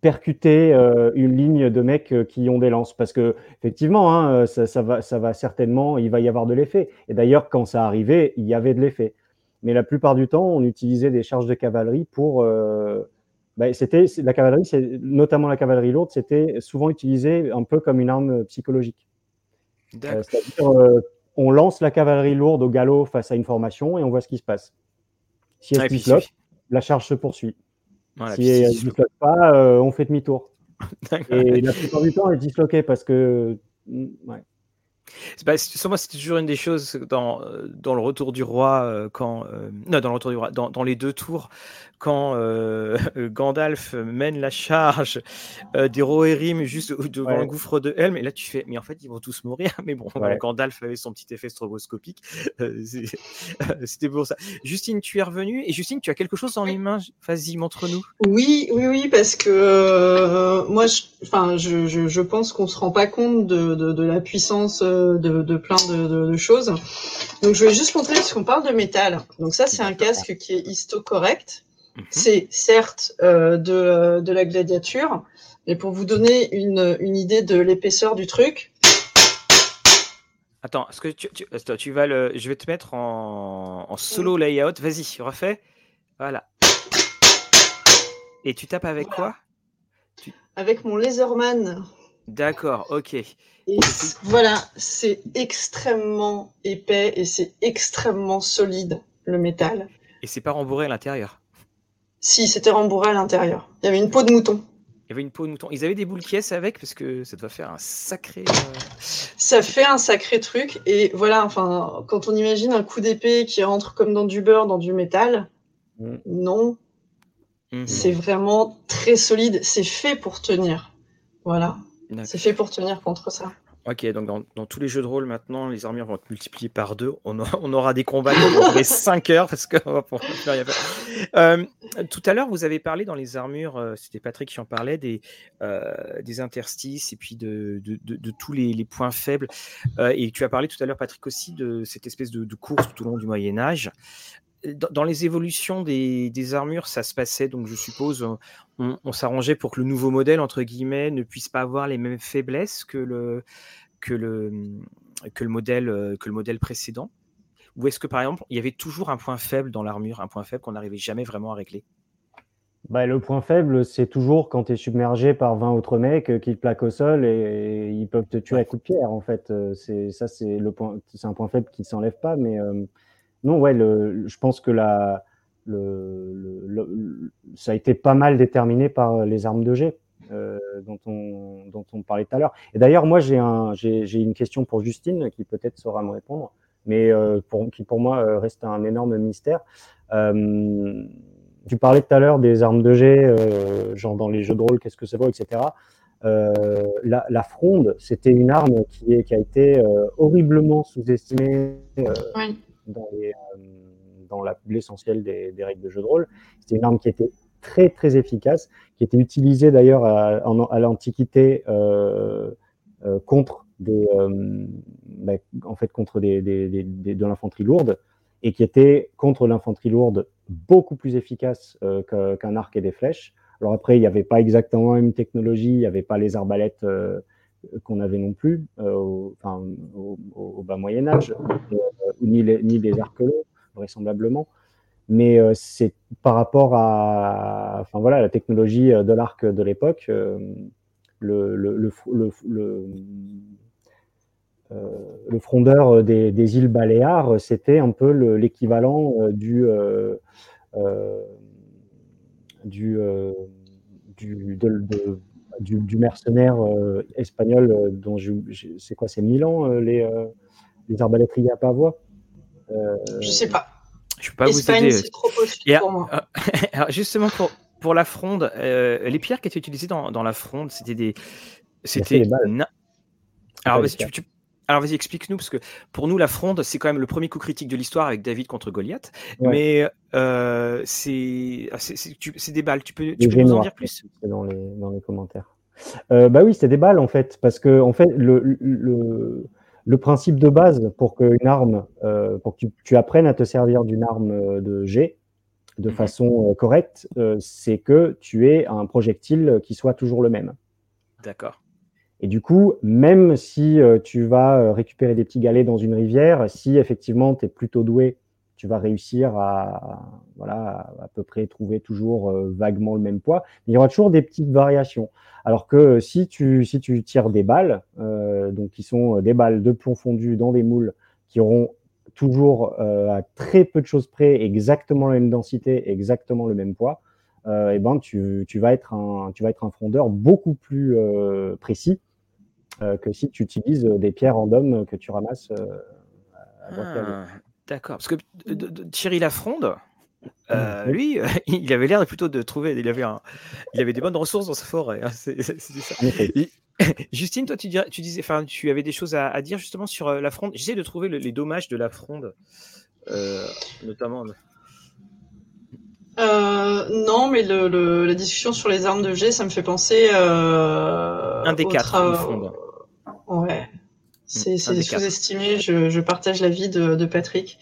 percuter euh, une ligne de mecs euh, qui ont des lances. Parce que effectivement hein, euh, ça, va ça va certainement il va y avoir de l'effet. Et d'ailleurs quand ça arrivait il y avait de l'effet. Mais la plupart du temps on utilisait des charges de cavalerie pour bah, c'était la cavalerie c'est notamment la cavalerie lourde c'était souvent utilisé un peu comme une arme psychologique. C'est-à-dire on lance la cavalerie lourde au galop face à une formation et on voit ce qui se passe. Si elle se la charge se poursuit si elle ne disloque pas, euh, on fait demi-tour. <laughs> Et la plupart du temps, elle est disloquée parce que. Mm, ouais. Bah, moi, c'est toujours une des choses dans, euh, dans le retour du roi, euh, quand. non, dans le retour du roi, dans, dans les deux tours, quand euh, <laughs> Gandalf mène la charge euh, des Rohirrim juste devant le gouffre de Helm, et là tu fais, mais en fait ils vont tous mourir. <laughs> Mais bon, Gandalf avait son petit effet stroboscopique. Euh, <laughs> c'était pour ça. Justine, tu es revenue et Justine, tu as quelque chose dans les mains? Vas-y, montre-nous. Oui, oui, oui, parce que moi, je, enfin, je, je, je, pense qu'on se rend pas compte de, de, de la puissance de, de plein de, choses. Donc je vais juste montrer parce qu'on parle de métal. Donc ça, c'est un casque qui est histo correct Mhm. C'est certes euh, de, de, la gladiature, mais pour vous donner une, une idée de l'épaisseur du truc. Attends, est-ce que tu, tu, tu, vas le, je vais te mettre en, en solo layout. Vas-y, refais. Voilà. Et tu tapes avec quoi? Avec mon Laserman. D'accord, ok. Et voilà, c'est extrêmement épais et c'est extrêmement solide le métal. Et c'est pas rembourré à l'intérieur. Si, c'était rembourré à l'intérieur. Il y avait une peau de mouton. Il y avait une peau de mouton. Ils avaient des boules caisses avec parce que ça doit faire un sacré. Euh, ça fait un sacré truc. Et voilà, enfin, quand on imagine un coup d'épée qui rentre comme dans du beurre, dans du métal, mm. non. Mm. C'est vraiment très solide. C'est fait pour tenir. Voilà. C'est fait pour tenir contre ça. Ok, donc dans, tous les jeux de rôle maintenant, les armures vont être multipliées par deux. On, aura, des combats qui vont durer <laughs> 5 heures parce que euh, tout à l'heure, vous avez parlé dans les armures, euh, c'était Patrick qui en parlait, des, euh, des interstices et puis de, de, tous les, points faibles. et tu as parlé tout à l'heure, Patrick, aussi de cette espèce de, course tout au long du Moyen Âge. dans les évolutions des, armures, ça se passait, donc je suppose, on, s'arrangeait pour que le nouveau modèle, entre guillemets, ne puisse pas avoir les mêmes faiblesses que le, que le, que le, modèle, que le modèle précédent Ou est-ce que, par exemple, il y avait toujours un point faible dans l'armure, un point faible qu'on n'arrivait jamais vraiment à régler? Bah, le point faible, c'est toujours quand tu es submergé par 20 autres mecs euh, qui te plaquent au sol et, ils peuvent te tuer à coups de pierre, en fait. Euh, c'est, ça, c'est, le point, c'est un point faible qui ne s'enlève pas. Mais euh, non, ouais, le, je pense que la, le, ça a été pas mal déterminé par les armes de jet dont, on, dont on parlait tout à l'heure. Et d'ailleurs, moi, j'ai, un, j'ai, j'ai une question pour Justine qui peut-être saura me répondre, mais pour, qui pour moi reste un énorme mystère tu parlais tout à l'heure des armes de jet, euh, genre dans les jeux de rôle, qu'est-ce que ça vaut, etc. Euh, la, fronde, c'était une arme qui, est, qui a été euh, horriblement sous-estimée dans, dans l'essentiel des, des, règles de jeu de rôle. C'était une arme qui était très très efficace, qui était utilisée d'ailleurs à, à l'Antiquité contre des, bah, en fait contre des, des, de l'infanterie lourde et qui était contre l'infanterie lourde beaucoup plus efficace euh, qu'un arc et des flèches. Alors après, il n'y avait pas exactement la même technologie, il n'y avait pas les arbalètes euh, qu'on avait non plus, euh, au, enfin, au, bas Moyen Âge, ni, les, ni des arcs longs, vraisemblablement. Mais c'est par rapport à, enfin voilà, la technologie de l'arc de l'époque, le, le, le, le euh, le frondeur des, îles Baléares, c'était un peu l'équivalent euh, du, euh, du, mercenaire espagnol dont c'est quoi, c'est Milan, les, les arbalétriers à pavois Je sais pas. Je peux pas vous aider. Trop pour moi. <laughs> alors justement pour, pour la fronde, les pierres qui étaient utilisées dans, dans la fronde, c'était des, c'était. Alors, tu, tu, alors vas-y, explique-nous, parce que pour nous, la fronde, c'est quand même le premier coup critique de l'histoire avec David contre Goliath. Mais euh, c'est des balles. Tu peux, tu peux nous en dire plus? dans les, dans les commentaires. Euh, bah oui, c'est des balles en fait, parce que en fait, le, le, le principe de base pour qu'une arme, euh, pour que tu, tu, apprennes à te servir d'une arme de jet de mmh façon correcte, c'est que tu aies un projectile qui soit toujours le même. D'accord. Et du coup, même si euh, tu vas euh, récupérer des petits galets dans une rivière, si effectivement tu es plutôt doué, tu vas réussir à, voilà, à, peu près trouver toujours euh, vaguement le même poids. Mais il y aura toujours des petites variations. Alors que si tu, si tu tires des balles, donc qui sont des balles de plomb fondu dans des moules qui auront toujours à très peu de choses près exactement la même densité, exactement le même poids, eh ben tu, vas être un, frondeur beaucoup plus précis euh, que si tu utilises euh, des pierres random que tu ramasses euh, D'accord. Parce que Thierry Lafronde, euh, lui, <laughs> il avait l'air plutôt de trouver, il avait, un, il avait des bonnes ressources dans sa forêt. Hein, c'est, ça. <coughs> Justine, toi, tu, tu disais, enfin, tu avais des choses à, dire justement sur la fronde. J'essaie de trouver les dommages de la fronde, euh, notamment. Euh, non, mais le, la discussion sur les armes de jet, ça me fait penser. un des quatre, fronde. Ouais. Mm, c'est sous-estimé, je, je, partage l'avis de, de Patrick.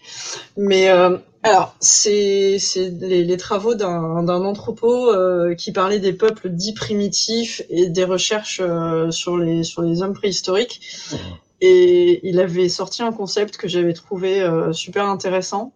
Mais euh, alors, c'est les, les, travaux d'un anthropo euh, qui parlait des peuples dits primitifs et des recherches euh, sur, les, sur les hommes préhistoriques. Mm. Et il avait sorti un concept que j'avais trouvé euh, super intéressant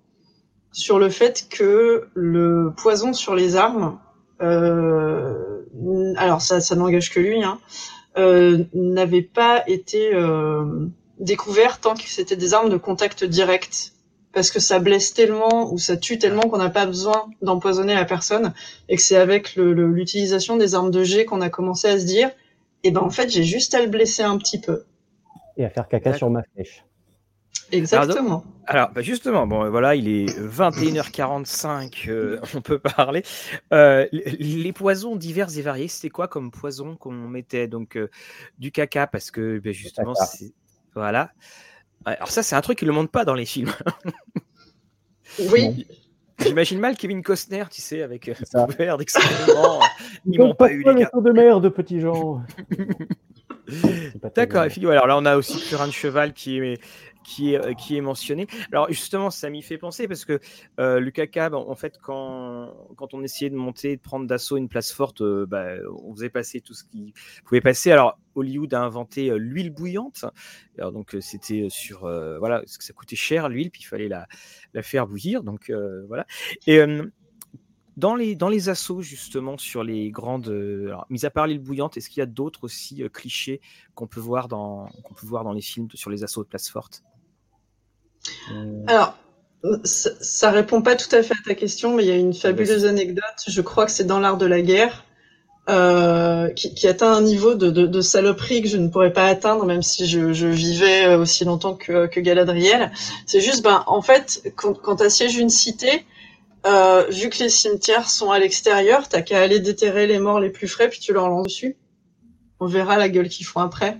sur le fait que le poison sur les armes, alors ça, ça n'engage que lui, hein, euh, n'avaient pas été euh, découverts tant que c'était des armes de contact direct. Parce que ça blesse tellement ou ça tue tellement qu'on n'a pas besoin d'empoisonner la personne. Et que c'est avec l'utilisation des armes de jet qu'on a commencé à se dire eh ben en fait j'ai juste à le blesser un petit peu. Et à faire caca sur ma flèche Exactement. Alors, bah, justement, bon, voilà, il est 21h45, euh, <laughs> on peut parler. Euh, les poisons divers et variés, c'était quoi comme poison qu'on mettait Donc, euh, du caca, parce que bah, justement, c'est. Voilà. Alors, ça, c'est un truc qui ne le montre pas dans les films. <laughs> oui. J'imagine mal Kevin Costner, tu sais, avec un verre d'excréments. <laughs> Ils m'ont pas, eu les de merde, petits gens. D'accord, alors là on a aussi Purin de Cheval qui est, qui est, qui est mentionné. Alors justement, ça m'y fait penser parce que Lucas Cab, en fait, quand, quand on essayait de monter, de prendre d'assaut une place forte, bah, on faisait passer tout ce qui pouvait passer. Alors Hollywood a inventé l'huile bouillante. Alors, donc c'était sur voilà, parce que ça coûtait cher l'huile, puis il fallait la, faire bouillir. Donc voilà. Et dans les, dans les assauts, justement, sur les grandes. Alors, mis à part l'île bouillante, est-ce qu'il y a d'autres aussi clichés qu'on peut, voir dans, qu'on peut voir dans les films sur les assauts de place forte Alors, ça, ça, répond pas tout à fait à ta question, mais il y a une fabuleuse anecdote. Je crois que c'est dans l'art de la guerre. Euh, qui, qui, atteint un niveau de, de, de, saloperie que je ne pourrais pas atteindre, même si je, je vivais aussi longtemps que, que Galadriel. C'est juste, ben, en fait, quand, quand tu assièges une cité, euh, vu que les cimetières sont à l'extérieur, t'as qu'à aller déterrer les morts les plus frais, puis tu leur lances dessus. On verra la gueule qu'ils font après.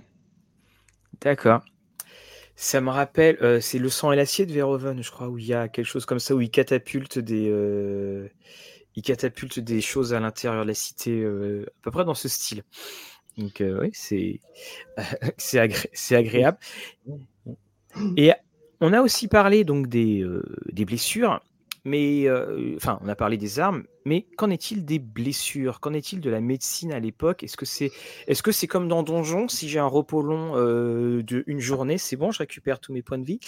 D'accord. Ça me rappelle, euh, c'est le sang et l'acier de Verhoeven, je crois, où il y a quelque chose comme ça, où il catapulte des, euh, il catapulte des choses à l'intérieur de la cité, à peu près dans ce style. Donc oui, c'est <laughs> c'est agréable. Et on a aussi parlé donc des, des blessures. Mais enfin, on a parlé des armes, mais qu'en est-il des blessures? Qu'en est-il de la médecine à l'époque? Est-ce que c'est est -ce c'est comme dans Donjon Si j'ai un repos long euh, d'une journée, c'est bon, je récupère tous mes points de vie?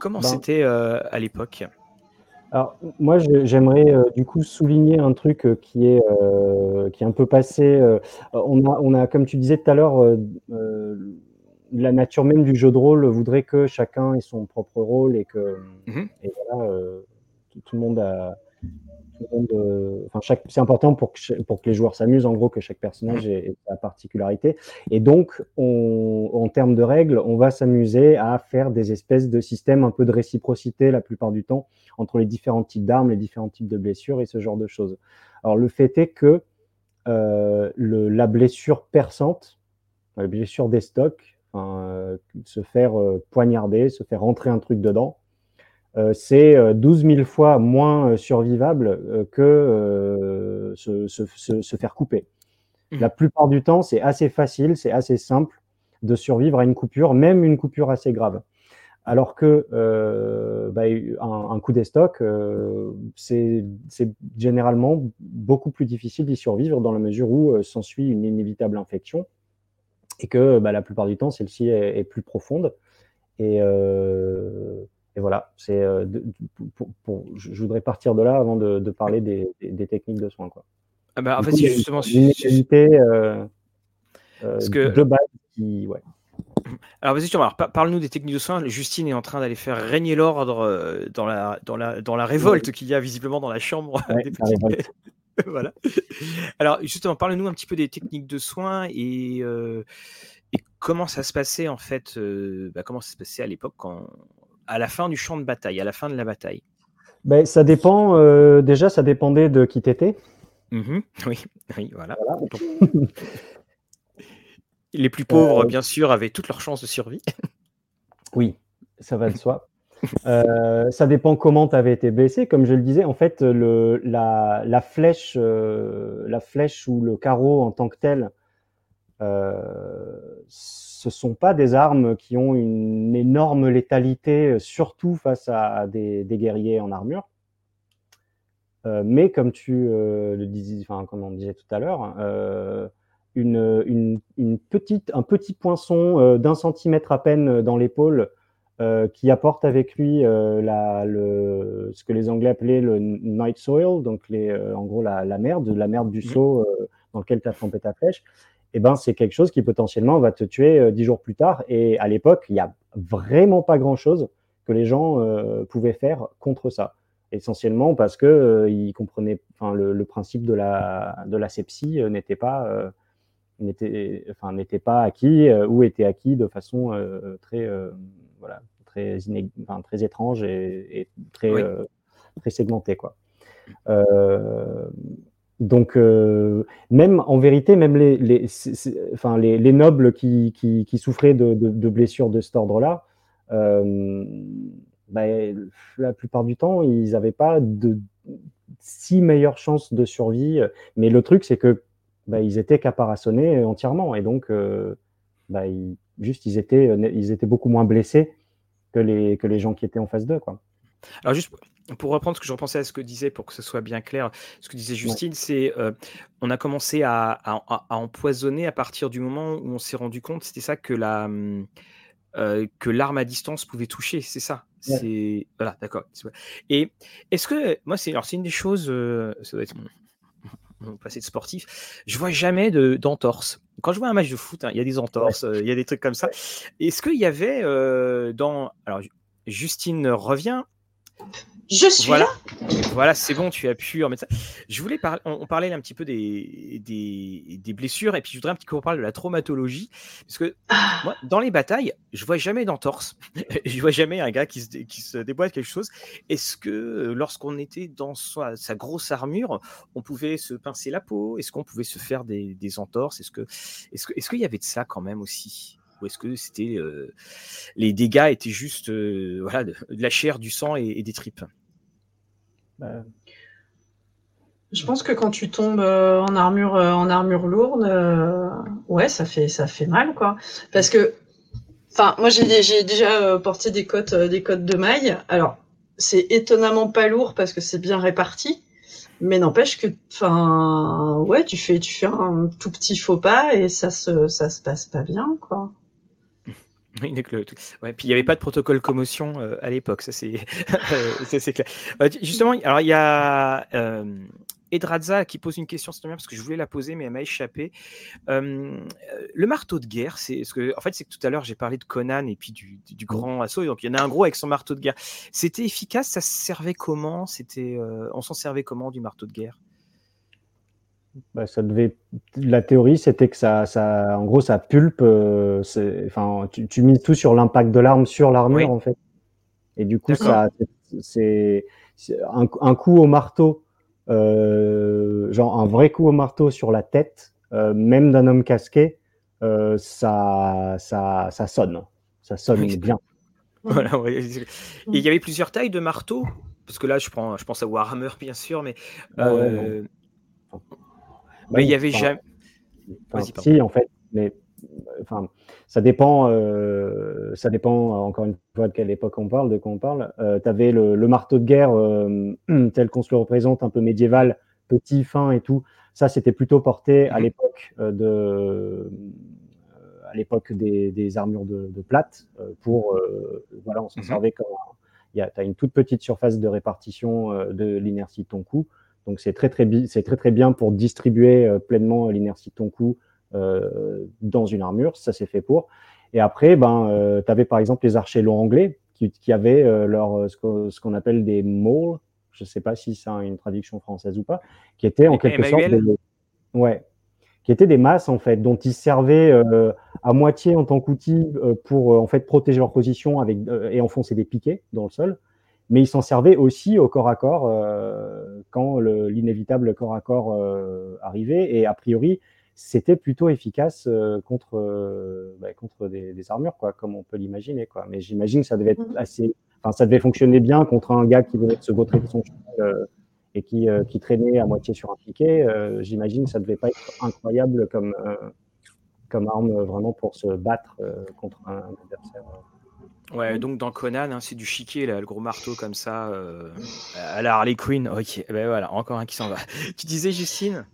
Comment ben c'était à l'époque? Alors, moi, j'aimerais du coup souligner un truc qui est, qui est un peu passé. on, a, on a, comme tu disais tout à l'heure, la nature même du jeu de rôle voudrait que chacun ait son propre rôle et que mmh et voilà, euh, tout, le monde a. Euh, enfin, c'est important pour que, pour que les joueurs s'amusent, en gros, que chaque personnage ait, sa particularité. Et donc, on, en termes de règles, on va s'amuser à faire des espèces de systèmes un peu de réciprocité la plupart du temps entre les différents types d'armes, les différents types de blessures et ce genre de choses. Alors, le fait est que euh, le, la blessure perçante, la blessure des stocks, euh, se faire euh, poignarder, se faire rentrer un truc dedans, euh, c'est 12 000 fois moins survivable que se, se, se, faire couper. Mmh. La plupart du temps, c'est assez facile, c'est assez simple de survivre à une coupure, même une coupure assez grave. Alors que euh, bah, un, un, coup d'estoc, euh, c'est généralement beaucoup plus difficile d'y survivre dans la mesure où euh, s'ensuit une inévitable infection et que bah, la plupart du temps, celle-ci est, plus profonde. Et, euh, et voilà, c'est euh, je voudrais partir de là avant de, de parler des, des, techniques de soins. Quoi. Ah bah, en fait, justement une euh, que... qui, ouais. Alors vas-y, parle-nous des techniques de soins. Justine est en train d'aller faire régner l'ordre dans la, dans, la, dans la révolte qu'il y a visiblement dans la chambre ouais, <laughs> des. <laughs> voilà. Alors, justement, parle-nous un petit peu des techniques de soins et, euh, et comment ça se passait en fait, euh, bah, comment ça se passait à l'époque, quand, à la fin du champ de bataille, à la fin de la bataille? Ben, ça dépend. Euh, déjà, ça dépendait de qui t'étais. Mmh <laughs> oui, oui, voilà. <laughs> Les plus pauvres, bien sûr, avaient toutes leurs chances de survie. oui, ça va de soi. Euh, ça dépend comment tu avais été blessé. Comme je le disais, en fait, la, flèche, euh, la flèche ou le carreau en tant que tel, euh, ce sont pas des armes qui ont une énorme létalité, surtout face à, des, guerriers en armure. Euh, mais comme tu le disais, comme on disait tout à l'heure, un petit poinçon d'un centimètre à peine dans l'épaule euh, qui apporte avec lui euh, la, le, ce que les Anglais appelaient le night soil, donc les, euh, en gros la, la, merde, la merde du mmh. seau dans lequel tu as trempé ta flèche, et eh ben, c'est quelque chose qui potentiellement va te tuer dix jours plus tard. Et à l'époque, il n'y a vraiment pas grand-chose que les gens pouvaient faire contre ça. Essentiellement parce que ils comprenaient, le, le, principe de la, de la sepsie n'était pas n'était enfin n'était pas acquis ou était acquis de façon très voilà, très, très étrange et, très, euh, très segmenté. Quoi. Euh, donc, euh, même en vérité, même les, les, enfin, les, les nobles qui, qui, qui, souffraient de, de, blessures de cet ordre-là, bah, la plupart du temps, ils n'avaient pas de si meilleures chances de survie. Mais le truc, c'est que bah, ils étaient caparaçonnés entièrement et donc bah, ils, juste ils étaient, ils étaient beaucoup moins blessés que les, que les gens qui étaient en phase 2. Quoi. Alors juste pour reprendre ce que je repensais à ce que disait, pour que ce soit bien clair, ce que disait Justine, c'est euh, on a commencé à, empoisonner à partir du moment où on s'est rendu compte, c'était ça que la euh, que l'arme à distance pouvait toucher, c'est ça. C'est voilà, d'accord. Et est-ce que moi c'est alors c'est une des choses, euh, ça doit être mon, passé de sportif, je vois jamais de d'entorse. Quand je vois un match de foot, hein, il y a des entorses, il y a des trucs comme ça. Est-ce qu'il y avait dans alors Justine revient je suis voilà. là. Voilà, c'est bon, tu as pu remettre ça. Je voulais parler, on, parlait un petit peu des, des, blessures et puis je voudrais un petit peu parler de la traumatologie parce que ah. moi, dans les batailles, je vois jamais d'entorse, <laughs> je vois jamais un gars qui se, qui se déboîte quelque chose. Est-ce que euh, lorsqu'on était dans sa, sa, grosse armure, on pouvait se pincer la peau? Est-ce qu'on pouvait se faire des, des entorses? Est-ce que, est-ce que, est-ce qu'il y avait de ça quand même aussi? Ou est-ce que c'était euh, les dégâts étaient juste euh, voilà, de, la chair, du sang et, des tripes? Bah, Je pense que quand tu tombes euh, en armure, en armure lourde, ouais, ça fait, ça fait mal, quoi. Parce que, enfin, moi j'ai déjà porté des cotes, des cotes de maille. Alors, c'est étonnamment pas lourd parce que c'est bien réparti. Mais n'empêche que, enfin, ouais, tu fais, tu fais un tout petit faux pas et ça se, ça se passe pas bien, quoi. Il n'y avait pas de protocole commotion euh, à l'époque, ça c'est <laughs> clair. Euh, justement, alors il y a euh, Edradza qui pose une question, c'est bien parce que je voulais la poser, mais elle m'a échappé. le marteau de guerre, c'est ce que, en fait, c'est que tout à l'heure j'ai parlé de Conan et puis du, du, grand assaut, donc il y en a un gros avec son marteau de guerre. C'était efficace, ça servait comment? C'était, on s'en servait comment du marteau de guerre? Bah, ça devait. La théorie, c'était que ça, ça, en gros, ça pulpe. Euh, enfin, tu, tu, mises tout sur l'impact de l'arme sur l'armure, en fait. Et du coup, ça, c'est un, un, coup au marteau, euh, genre un vrai coup au marteau sur la tête, euh, même d'un homme casqué, euh, ça, ça, ça sonne, ça sonne bien. <laughs> Voilà, il y avait plusieurs tailles de marteau, parce que là, je prends, je pense à Warhammer, bien sûr, mais. Ah mais il y avait jamais. si, en fait, mais enfin, ça dépend, euh, ça dépend encore une fois de quelle époque on parle, de quoi on parle. Euh, tu avais le, marteau de guerre euh, <clears throat> tel qu'on se le représente, un peu médiéval, petit, fin et tout. Ça, c'était plutôt porté à mhm. l'époque de, à l'époque des, armures de, plate pour, voilà, on s'en mhm. servait comme, tu as une toute petite surface de répartition de l'inertie de ton coup. Donc c'est très très, c'est très très bien pour distribuer euh, pleinement l'inertie de ton coup euh, dans une armure, ça c'est fait pour. Et après, ben, euh, tu avais par exemple les archers longs anglais qui, qui avaient leur, ce qu'on appelle des mauls, je ne sais pas si c'est une traduction française ou pas, qui étaient en quelque sorte des, ouais, qui étaient des masses en fait, dont ils servaient à moitié en tant qu'outil pour en fait protéger leur position avec et enfoncer des piquets dans le sol mais ils s'en servaient aussi au corps à corps euh, quand l'inévitable corps à corps euh, arrivait. Et a priori, c'était plutôt efficace euh, contre, bah, contre des, armures, quoi, comme on peut l'imaginer. Quoi. Mais j'imagine que ça devait être mhm. assez, enfin, ça devait fonctionner bien contre un gars qui venait de se vautrer de son cheval et qui, qui, traînait à moitié sur un piquet. j'imagine que ça devait pas être incroyable comme, comme arme vraiment pour se battre contre un adversaire. Ouais, donc dans Conan, hein, c'est du chiquet, là, le gros marteau comme ça, euh, à la Harley Quinn. Ok, ben voilà, encore un qui s'en va. <laughs> tu disais, Justine?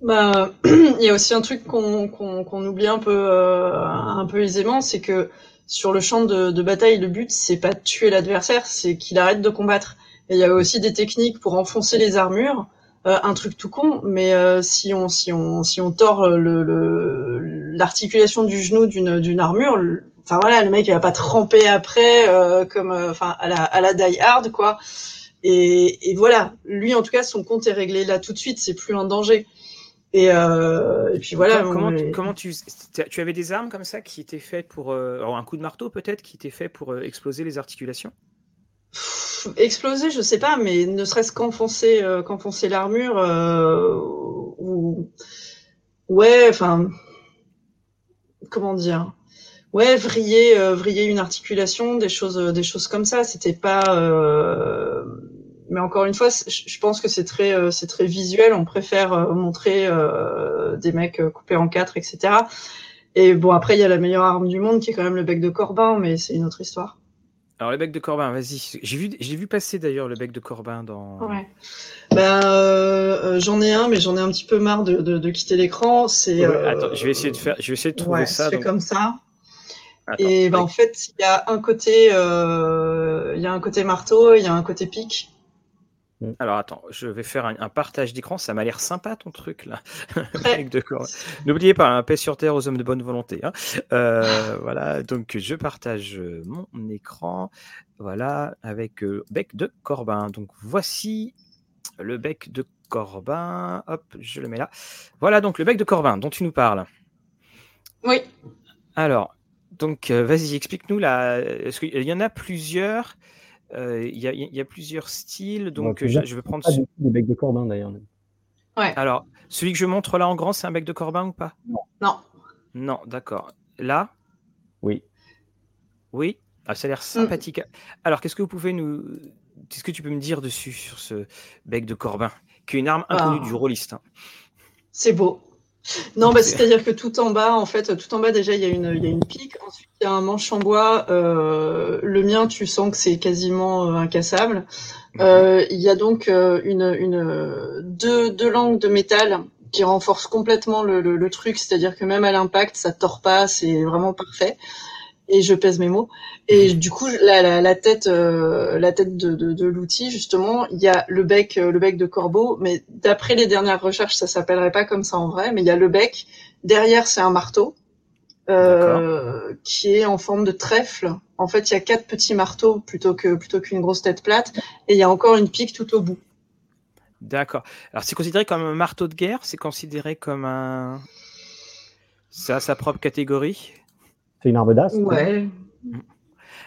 Bah, <clears throat> il y a aussi un truc qu'on oublie un peu, euh, un peu aisément, c'est que sur le champ de, bataille, le but c'est pas de tuer l'adversaire, c'est qu'il arrête de combattre. Et il y a aussi des techniques pour enfoncer les armures. Euh, un truc tout con, mais si on si on si on tord l'articulation le, du genou d'une armure, enfin voilà, le mec il va pas tremper après euh, comme euh, enfin à la à la die hard quoi. Et, et, voilà, lui en tout cas son compte est réglé là tout de suite, c'est plus un danger. Et, euh, et puis voilà. Comment, comment, tu, tu avais des armes comme ça qui étaient faites pour un coup de marteau peut-être qui était fait pour exploser les articulations? Exploser, je sais pas, mais ne serait-ce qu'enfoncer qu'enfoncer l'armure ou ouais, enfin comment dire? Ouais vriller euh, vriller une articulation des choses euh, des choses comme ça c'était pas euh... mais encore une fois je pense que c'est très euh, c'est très visuel on préfère montrer des mecs coupés en quatre etc Et bon, après, il y a la meilleure arme du monde qui est quand même le bec de Corbin, mais c'est une autre histoire. Alors, le bec de Corbin, vas-y. J'ai vu, j'ai vu passer d'ailleurs le bec de Corbin dans. Ouais. Ben, euh, j'en ai un, mais j'en ai un petit peu marre de, de, de quitter l'écran. C'est. Ouais, attends, je vais essayer de faire, je vais essayer de trouver ouais, ça. c'est donc- comme ça. Attends, Et ben, en fait, il y a un côté, euh, il y a un côté marteau, il y a un côté pic. Alors attends, je vais faire un, un partage d'écran. Ça m'a l'air sympa ton truc là. <laughs> N'oubliez pas, un paix sur terre aux hommes de bonne volonté. hein. Euh, <laughs> voilà, donc je partage euh, mon écran. Voilà, avec euh, bec de Corbin. Donc voici le bec de Corbin. Hop, je le mets là. Voilà donc le bec de Corbin dont tu nous parles. Oui. Alors, donc euh, vas-y, explique-nous là. Est-ce qu'il y en a plusieurs euh, Il y, a, il y a plusieurs styles. Donc Ouais, euh, je, vais prendre. Pas des becs de Corbin d'ailleurs. Alors, celui que je montre là en grand, c'est un bec de Corbin ou pas? Non. Non, d'accord. Là, Oui. oui? Ah, ça a l'air sympathique. Alors, qu'est-ce que vous pouvez nous. Qu'est-ce que tu peux me dire dessus, sur ce bec de Corbin Qui est une arme inconnue Ah. du rôliste. hein? C'est beau. <laughs> Non, bah, C'est- c'est-à-dire que tout en bas, en fait, tout en bas déjà, il y a une, il y a une pique. Ensuite, il y a un manche en bois. Euh, le mien, tu sens que c'est quasiment euh, incassable. Euh, il y a donc euh, une, une, deux, deux langues de métal qui renforcent complètement le, le, le truc. C'est-à-dire que même à l'impact, ça tord pas. C'est vraiment parfait. Et je pèse mes mots. Et du coup, la, la, la tête, euh, la tête de, de, de l'outil, justement, il y a le bec, euh, le bec de corbeau. Mais d'après les dernières recherches, ça s'appellerait pas comme ça en vrai. Mais il y a le bec. Derrière, c'est un marteau euh, qui est en forme de trèfle. En fait, il y a quatre petits marteaux plutôt que plutôt qu'une grosse tête plate. Et il y a encore une pique tout au bout. D'accord. Alors, c'est considéré comme un marteau de guerre? C'est considéré comme un. Ça a sa propre catégorie? C'est une arme d'as Ouais.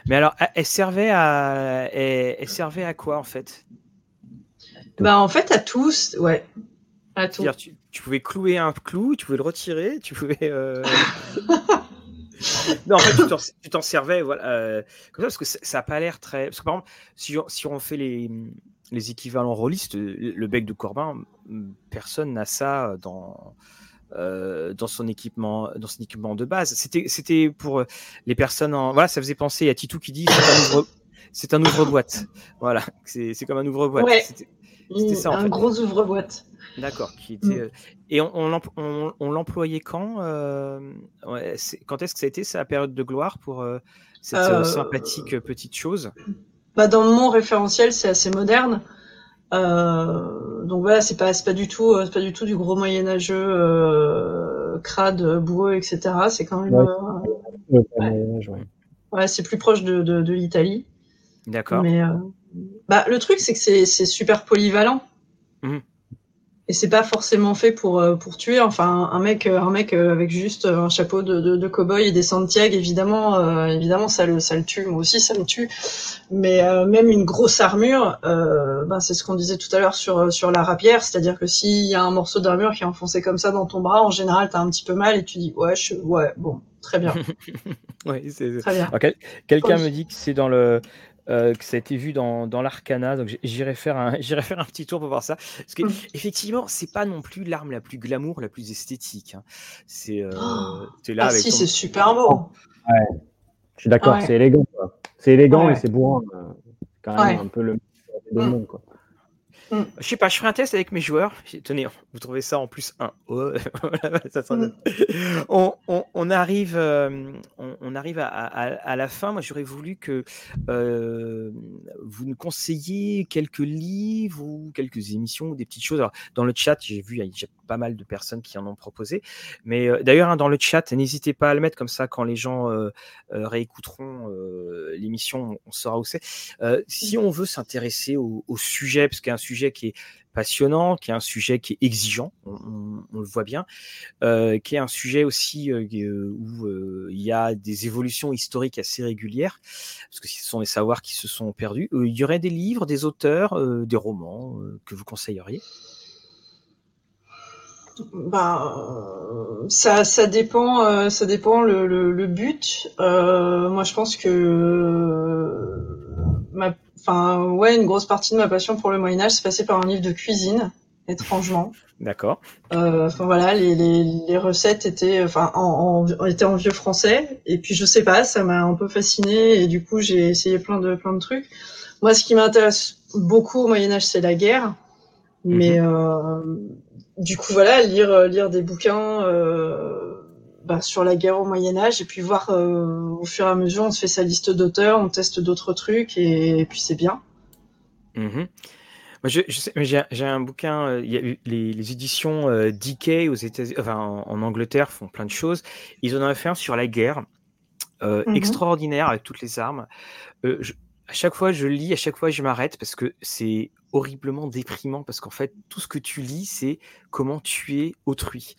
Mais alors, elle- servait à, elle, elle servait à quoi en fait? Bah en fait, à tous, ouais, à tout. Tu, tu pouvais clouer un clou, tu pouvais le retirer, tu pouvais. euh, <laughs> non, en fait, tu t'en- servais, voilà, euh, comme ça, parce que ça ça a pas l'air très. Parce que par exemple, si on, si on fait les, les équivalents rôlistes, le le bec de Corbin, personne n'a ça dans. Euh, dans son équipement dans son équipement de base c'était c'était pour euh, les personnes en voilà ça faisait penser à Titou qui dit c'est un ouvre-boîte voilà c'est comme un ouvre-boîte Ouais. C'était- ça, en un fait. gros ouvre-boîte. D'accord. Était, Mm. euh, Et on, on l'empl- on- on l'employait quand euh, ouais, Quand est-ce que ça a été sa période de gloire pour euh, cette euh, sympathique petite chose? Bah, dans mon référentiel, c'est assez moderne. Euh, donc voilà, c'est pas, c'est pas du tout, euh, c'est pas du tout du gros moyenâgeux, euh, crade, boueux, etc. C'est quand même, Ouais. ouais, ouais. ouais, c'est plus proche de, de, de l'Italie. D'accord. Mais euh, bah, le truc, c'est que c'est, c'est super polyvalent. Mhm. Et c'est pas forcément fait pour, euh, pour tuer. Enfin, un mec, euh, un mec euh, avec juste un chapeau de, de, de cow-boy et des Santiago, évidemment, euh, évidemment, ça le, ça le tue. Moi aussi, ça me tue. Mais euh, même une grosse armure, euh, ben, c'est ce qu'on disait tout à l'heure sur, sur la rapière. C'est-à-dire que s'il y a un morceau d'armure qui est enfoncé comme ça dans ton bras, en général, t'as un petit peu mal et tu dis, ouais, je, ouais, bon, très bien, <laughs> Ouais, c'est- très bien. Quelqu'un Oui. me dit que c'est dans le euh, que ça a été vu dans, dans l'Arcana, donc j'irai faire un <laughs> j'irai faire un petit tour pour voir ça. Parce que Mm. effectivement, c'est pas non plus l'arme la plus glamour, la plus esthétique. hein. C'est euh, Oh. là Ah avec si, ton- c'est super beau. Je suis d'accord, Ouais. c'est élégant. quoi. C'est élégant Ouais. et c'est bourrin. euh, C'est quand même Ouais. un peu le le monde. Quoi. Je sais pas, je ferai un test avec mes joueurs. Tenez, <laughs> vous trouvez ça en plus un. <laughs> Sera- Mm. <laughs> on, on- on arrive, euh, on, on arrive à, à- à la fin. Moi, j'aurais voulu que euh, vous nous conseilliez quelques livres ou quelques émissions ou des petites choses. Alors, dans le chat, j'ai vu, il y a pas mal de personnes qui en ont proposé. Mais euh, d'ailleurs, hein, dans le chat, n'hésitez pas à le mettre comme ça quand les gens euh, euh, réécouteront l'émission, on saura où c'est. Si on veut s'intéresser au, au sujet, parce qu'il y a un sujet qui est passionnant, qui est un sujet qui est exigeant, on, on- on le voit bien, qui est un sujet aussi où il y a des évolutions historiques assez régulières, parce que ce sont des savoirs qui se sont perdus. Il y aurait des livres, des auteurs, des romans que vous conseilleriez? Ben, euh, ça, ça dépend, euh, ça dépend le, le, le but. Euh, moi, je pense que, euh, ma, enfin, ouais, une grosse partie de ma passion pour le Moyen Âge, c'est passé par un livre de cuisine. étrangement. D'accord. Euh, enfin voilà, les, les, les, recettes étaient, enfin, en, en, étaient en vieux français. Et puis je sais pas, ça m'a un peu fasciné et du coup j'ai essayé plein de plein de trucs. Moi, ce qui m'intéresse beaucoup au Moyen Âge, c'est la guerre. Mais mhm. euh, du coup voilà, lire lire des bouquins. Euh, bah, sur la guerre au Moyen Âge et puis voir euh, au fur et à mesure on se fait sa liste d'auteurs, on teste d'autres trucs et, puis c'est bien. Mhm. J'ai un bouquin, euh, y a eu les, éditions euh, DK aux États enfin, en, Angleterre font plein de choses. Ils en ont fait un sur la guerre, euh, mhm. extraordinaire avec toutes les armes. À chaque fois, je lis, à chaque fois, je m'arrête parce que c'est horriblement déprimant parce qu'en fait, tout ce que tu lis, c'est comment tuer autrui.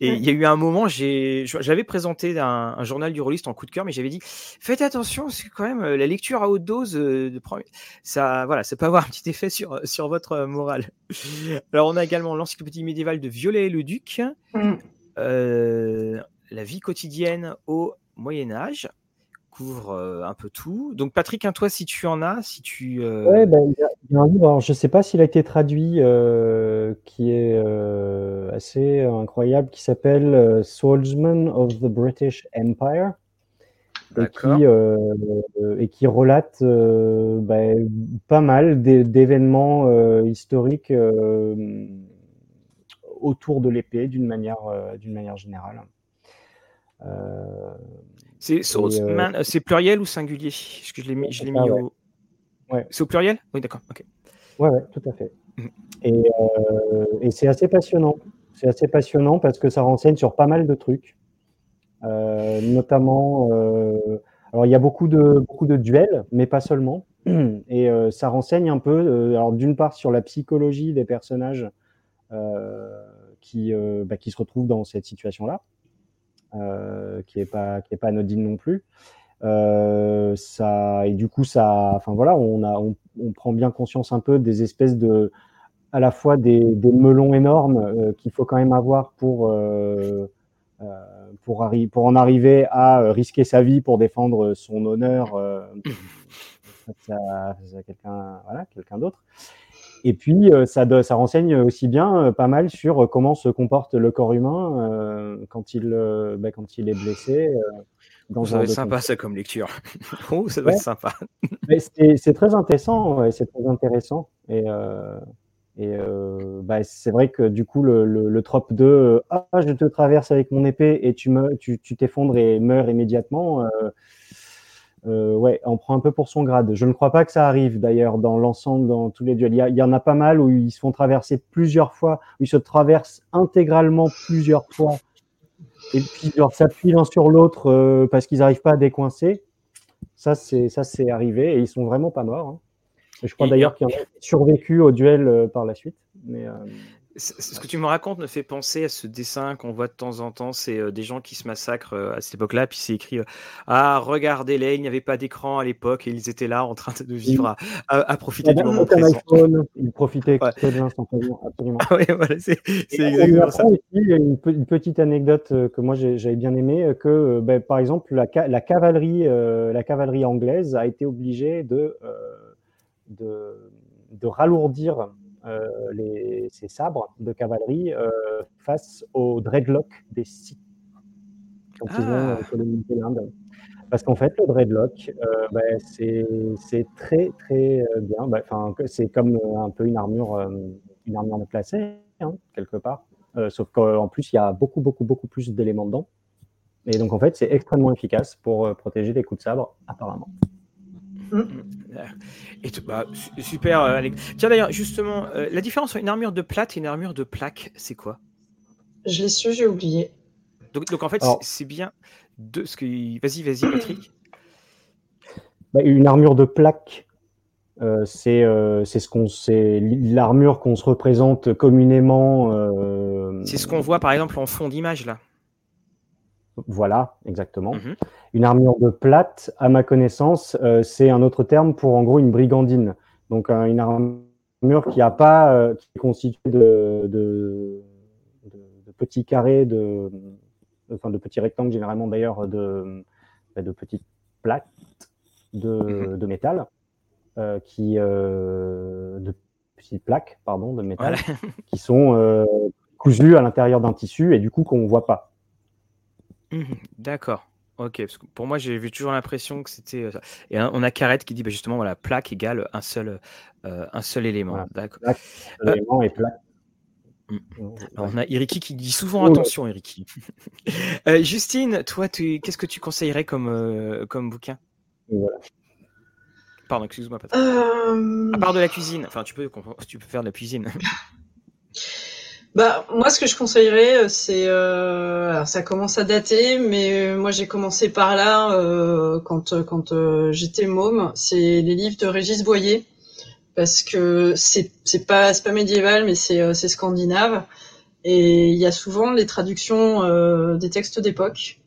Et il y a eu un moment, j'avais présenté un, journal du rôliste en coup de cœur, mais j'avais dit faites attention, parce que quand même la lecture à haute dose, euh, de, ça, voilà, ça peut avoir un petit effet sur, sur votre euh, morale. <laughs> Alors on a également l'encyclopédie médiévale de Violet et le Duc, mmh. euh, la vie quotidienne au Moyen Âge, couvre un peu tout. Donc Patrick, un toi si tu en as, si tu. Ouais, ben, il y, a un livre, je ne sais pas s'il a été traduit, qui est assez incroyable, qui s'appelle Swordsman of the British Empire. Et qui, et qui, relate ben, pas mal d'événements historiques autour de l'épée d'une manière, d'une manière générale. C'est euh, euh, c'est pluriel ou singulier? Est-ce que je l'ai mis, je au... ouais. C'est au pluriel? Oui, d'accord. Ok. Ouais, ouais, tout à fait. Mmh. Et, euh, et c'est assez passionnant. C'est assez passionnant parce que ça renseigne sur pas mal de trucs, notamment. alors il y a beaucoup de beaucoup de duels, mais pas seulement. <clears throat> Et ça renseigne un peu. alors d'une part sur la psychologie des personnages qui bah, qui se retrouvent dans cette situation-là. Euh, qui est pas qui est pas anodine non plus. Euh, ça et du coup ça, enfin voilà, on a on, on, prend bien conscience un peu des espèces de à la fois des, des melons énormes euh, qu'il faut quand même avoir pour pour, arri pour en arriver à risquer sa vie pour défendre son honneur <laughs> face à, quelqu'un voilà, quelqu'un d'autre. Et puis, euh, ça, ça, renseigne aussi bien euh, pas mal sur euh, comment se comporte le corps humain quand, il, bah, quand il est blessé. Dans ça va être sympa, ça, comme lecture. <laughs> oh, ça doit être sympa. <laughs> c'est très intéressant. c'est très intéressant. Et, et bah, c'est vrai que du coup, le, le, trope de Ah, je te traverse avec mon épée et tu t'effondres tu, et meurs immédiatement euh, ouais, on prend un peu pour son grade. Je ne crois pas que ça arrive d'ailleurs dans l'ensemble, dans tous les duels. Il y, en a pas mal où ils se font traverser plusieurs fois, où ils se traversent intégralement plusieurs fois, et puis genre s'appuient l'un sur l'autre euh, parce qu'ils n'arrivent pas à décoincer. Ça, c'est ça, c'est arrivé et ils sont vraiment pas morts. Hein. je crois d'ailleurs qu'il y en a survécu au duel euh, par la suite. Mais ce que tu me racontes me fait penser à ce dessin qu'on voit de temps en temps. C'est euh, des gens qui se massacrent euh, à cette époque-là. Puis c'est écrit euh, Ah, regardez-les, il n'y avait pas d'écran à l'époque et ils étaient là en train de vivre à, profiter du moment présent. ils profitaient <laughs> bien, absolument. <laughs> oui, voilà, c'est exactement ça. une, une, petite anecdote que moi j'avais bien aimé que ben, par exemple la, la cavalerie, la cavalerie anglaise a été obligée de, de, de ralourdir les, ces sabres de cavalerie euh, face aux dreadlocks des Sith quand ils ont ah. colonisé l'Inde. Parce qu'en fait, le dreadlock, euh, ben, c'est très très bien. Ben, c'est comme un peu une armure, une armure déplacée, hein, quelque part. sauf qu'en plus, il y a beaucoup, beaucoup, beaucoup plus d'éléments dedans. Et donc, en fait, c'est extrêmement efficace pour protéger des coups de sabre, apparemment. Mmh. Et bah, super, euh, Tiens, d'ailleurs, justement, euh, la différence entre une armure de plate et une armure de plaque, c'est quoi? Je l'ai su, j'ai oublié. Donc, donc en fait, c'est bien de ce que. Vas-y, vas-y, <clears throat> Patrick. Bah, une armure de plaque, euh, c'est c'est ce qu'on c'est l'armure qu'on se représente communément. C'est ce qu'on voit par exemple en fond d'image là. Voilà, exactement. Mhm. Une armure de plate, à ma connaissance, euh, c'est un autre terme pour en gros une brigandine. Donc une armure qui a pas, euh, qui est constituée de, de, petits carrés, de, enfin de petits rectangles généralement d'ailleurs de, bah, de petites plaques de, mhm. métal, euh, qui de petits plaques pardon, de métal <laughs> qui sont cousues à l'intérieur d'un tissu et du coup qu'on ne voit pas. Mmh d'accord. Ok, parce que pour moi, j'ai vu toujours l'impression que c'était. Et on a Carrette qui dit bah, justement, voilà, plaque égale un seul, un seul élément. D'accord. élément et plaque. Mmh. on a Iriki qui dit souvent attention, Iriki. <laughs> Justine, toi, qu'est-ce que tu conseillerais comme, comme bouquin? Pardon, excuse-moi. À part de la cuisine, enfin, tu peux, tu peux faire de la cuisine. <laughs> Bah moi ce que je conseillerais euh, c'est euh, ça commence à dater mais moi j'ai commencé par là euh, quand quand j'étais môme. C'est les livres de Régis Boyer parce que c'est pas pas médiéval mais c'est scandinave. Et il y a souvent les traductions des textes d'époque.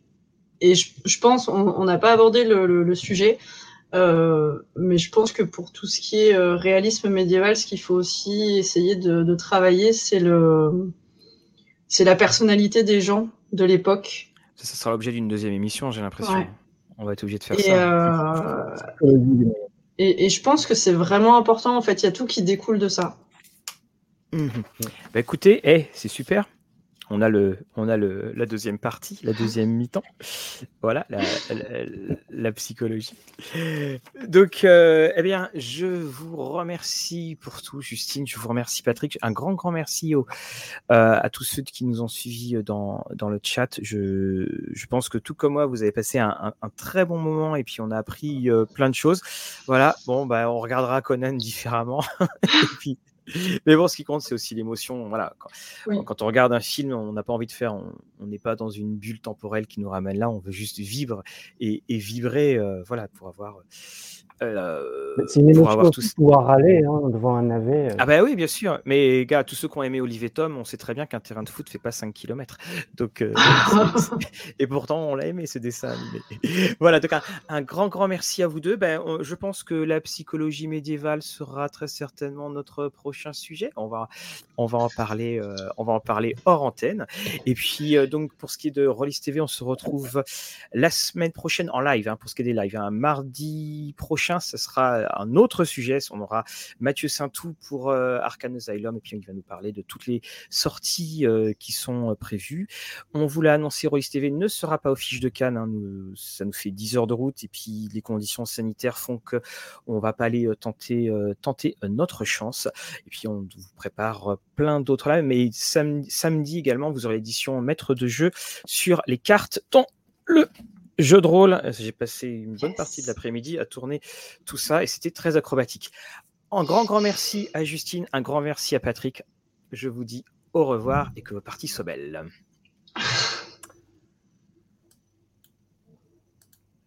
Et je, je pense on n'a pas abordé le, le, sujet mais je pense que pour tout ce qui est réalisme médiéval, ce qu'il faut aussi essayer de, de travailler, c'est le, c'est la personnalité des gens de l'époque. Ça, sera l'objet d'une deuxième émission, j'ai l'impression. On va être obligé de faire ça. Euh, et, et, je pense que c'est vraiment important. En fait, il y a tout qui découle de ça. Mmh. <laughs> Bah, écoutez, hey, c'est super on a, le, on a le, la deuxième partie, la deuxième mi-temps. Voilà, la, psychologie. Donc, euh, eh bien, je vous remercie pour tout, Justine. Je vous remercie, Patrick. Un grand, grand merci euh, à tous ceux qui nous ont suivis dans, dans le chat. Je, je pense que tout comme moi, vous avez passé un, très bon moment et puis on a appris euh, plein de choses. Voilà, bon, bah, on regardera Conan différemment. <laughs> et puis, <laughs> mais bon, ce qui compte, c'est aussi l'émotion. Voilà, quand, on regarde un film, on n'a pas envie de faire, on n'est pas dans une bulle temporelle qui nous ramène là. On veut juste vivre et, vibrer, euh, voilà, pour avoir euh, c'est une émotion avoir tout... pouvoir râler hein, devant un navet. Euh. Ah bah oui, bien sûr. Mais gars, tous ceux qui ont aimé Olivier Tom, on sait très bien qu'un terrain de foot fait pas 5 km. Donc, euh, <laughs> <laughs> et pourtant, on l'a aimé ce dessin <laughs> voilà, donc un, grand, grand merci à vous deux. Ben, je pense que la psychologie médiévale sera très certainement notre prochain sujet. On va, on va en parler, on va en parler hors antenne. Et puis, donc, pour ce qui est de Rollis TV, on se retrouve la semaine prochaine en live, hein, pour ce qui est des lives, un hein. mardi prochain ce sera un autre sujet. On aura Mathieu Saintou pour euh, Arcane Asylum et puis il va nous parler de toutes les sorties euh, qui sont euh, prévues. On vous l'a annoncé, Royce TV ne sera pas au fiche de Cannes. Hein. ça nous fait 10 heures de route et puis les conditions sanitaires font que on va pas aller tenter, tenter notre chance. Et puis on vous prépare plein d'autres lives. Mais samedi, samedi également, vous aurez l'édition maître de jeu sur les cartes dans le Jeu de rôle, j'ai passé une bonne partie de l'après-midi à tourner tout ça et c'était très acrobatique. Un grand, grand merci à Justine, un grand merci à Patrick. Je vous dis au revoir et que vos parties soient belles.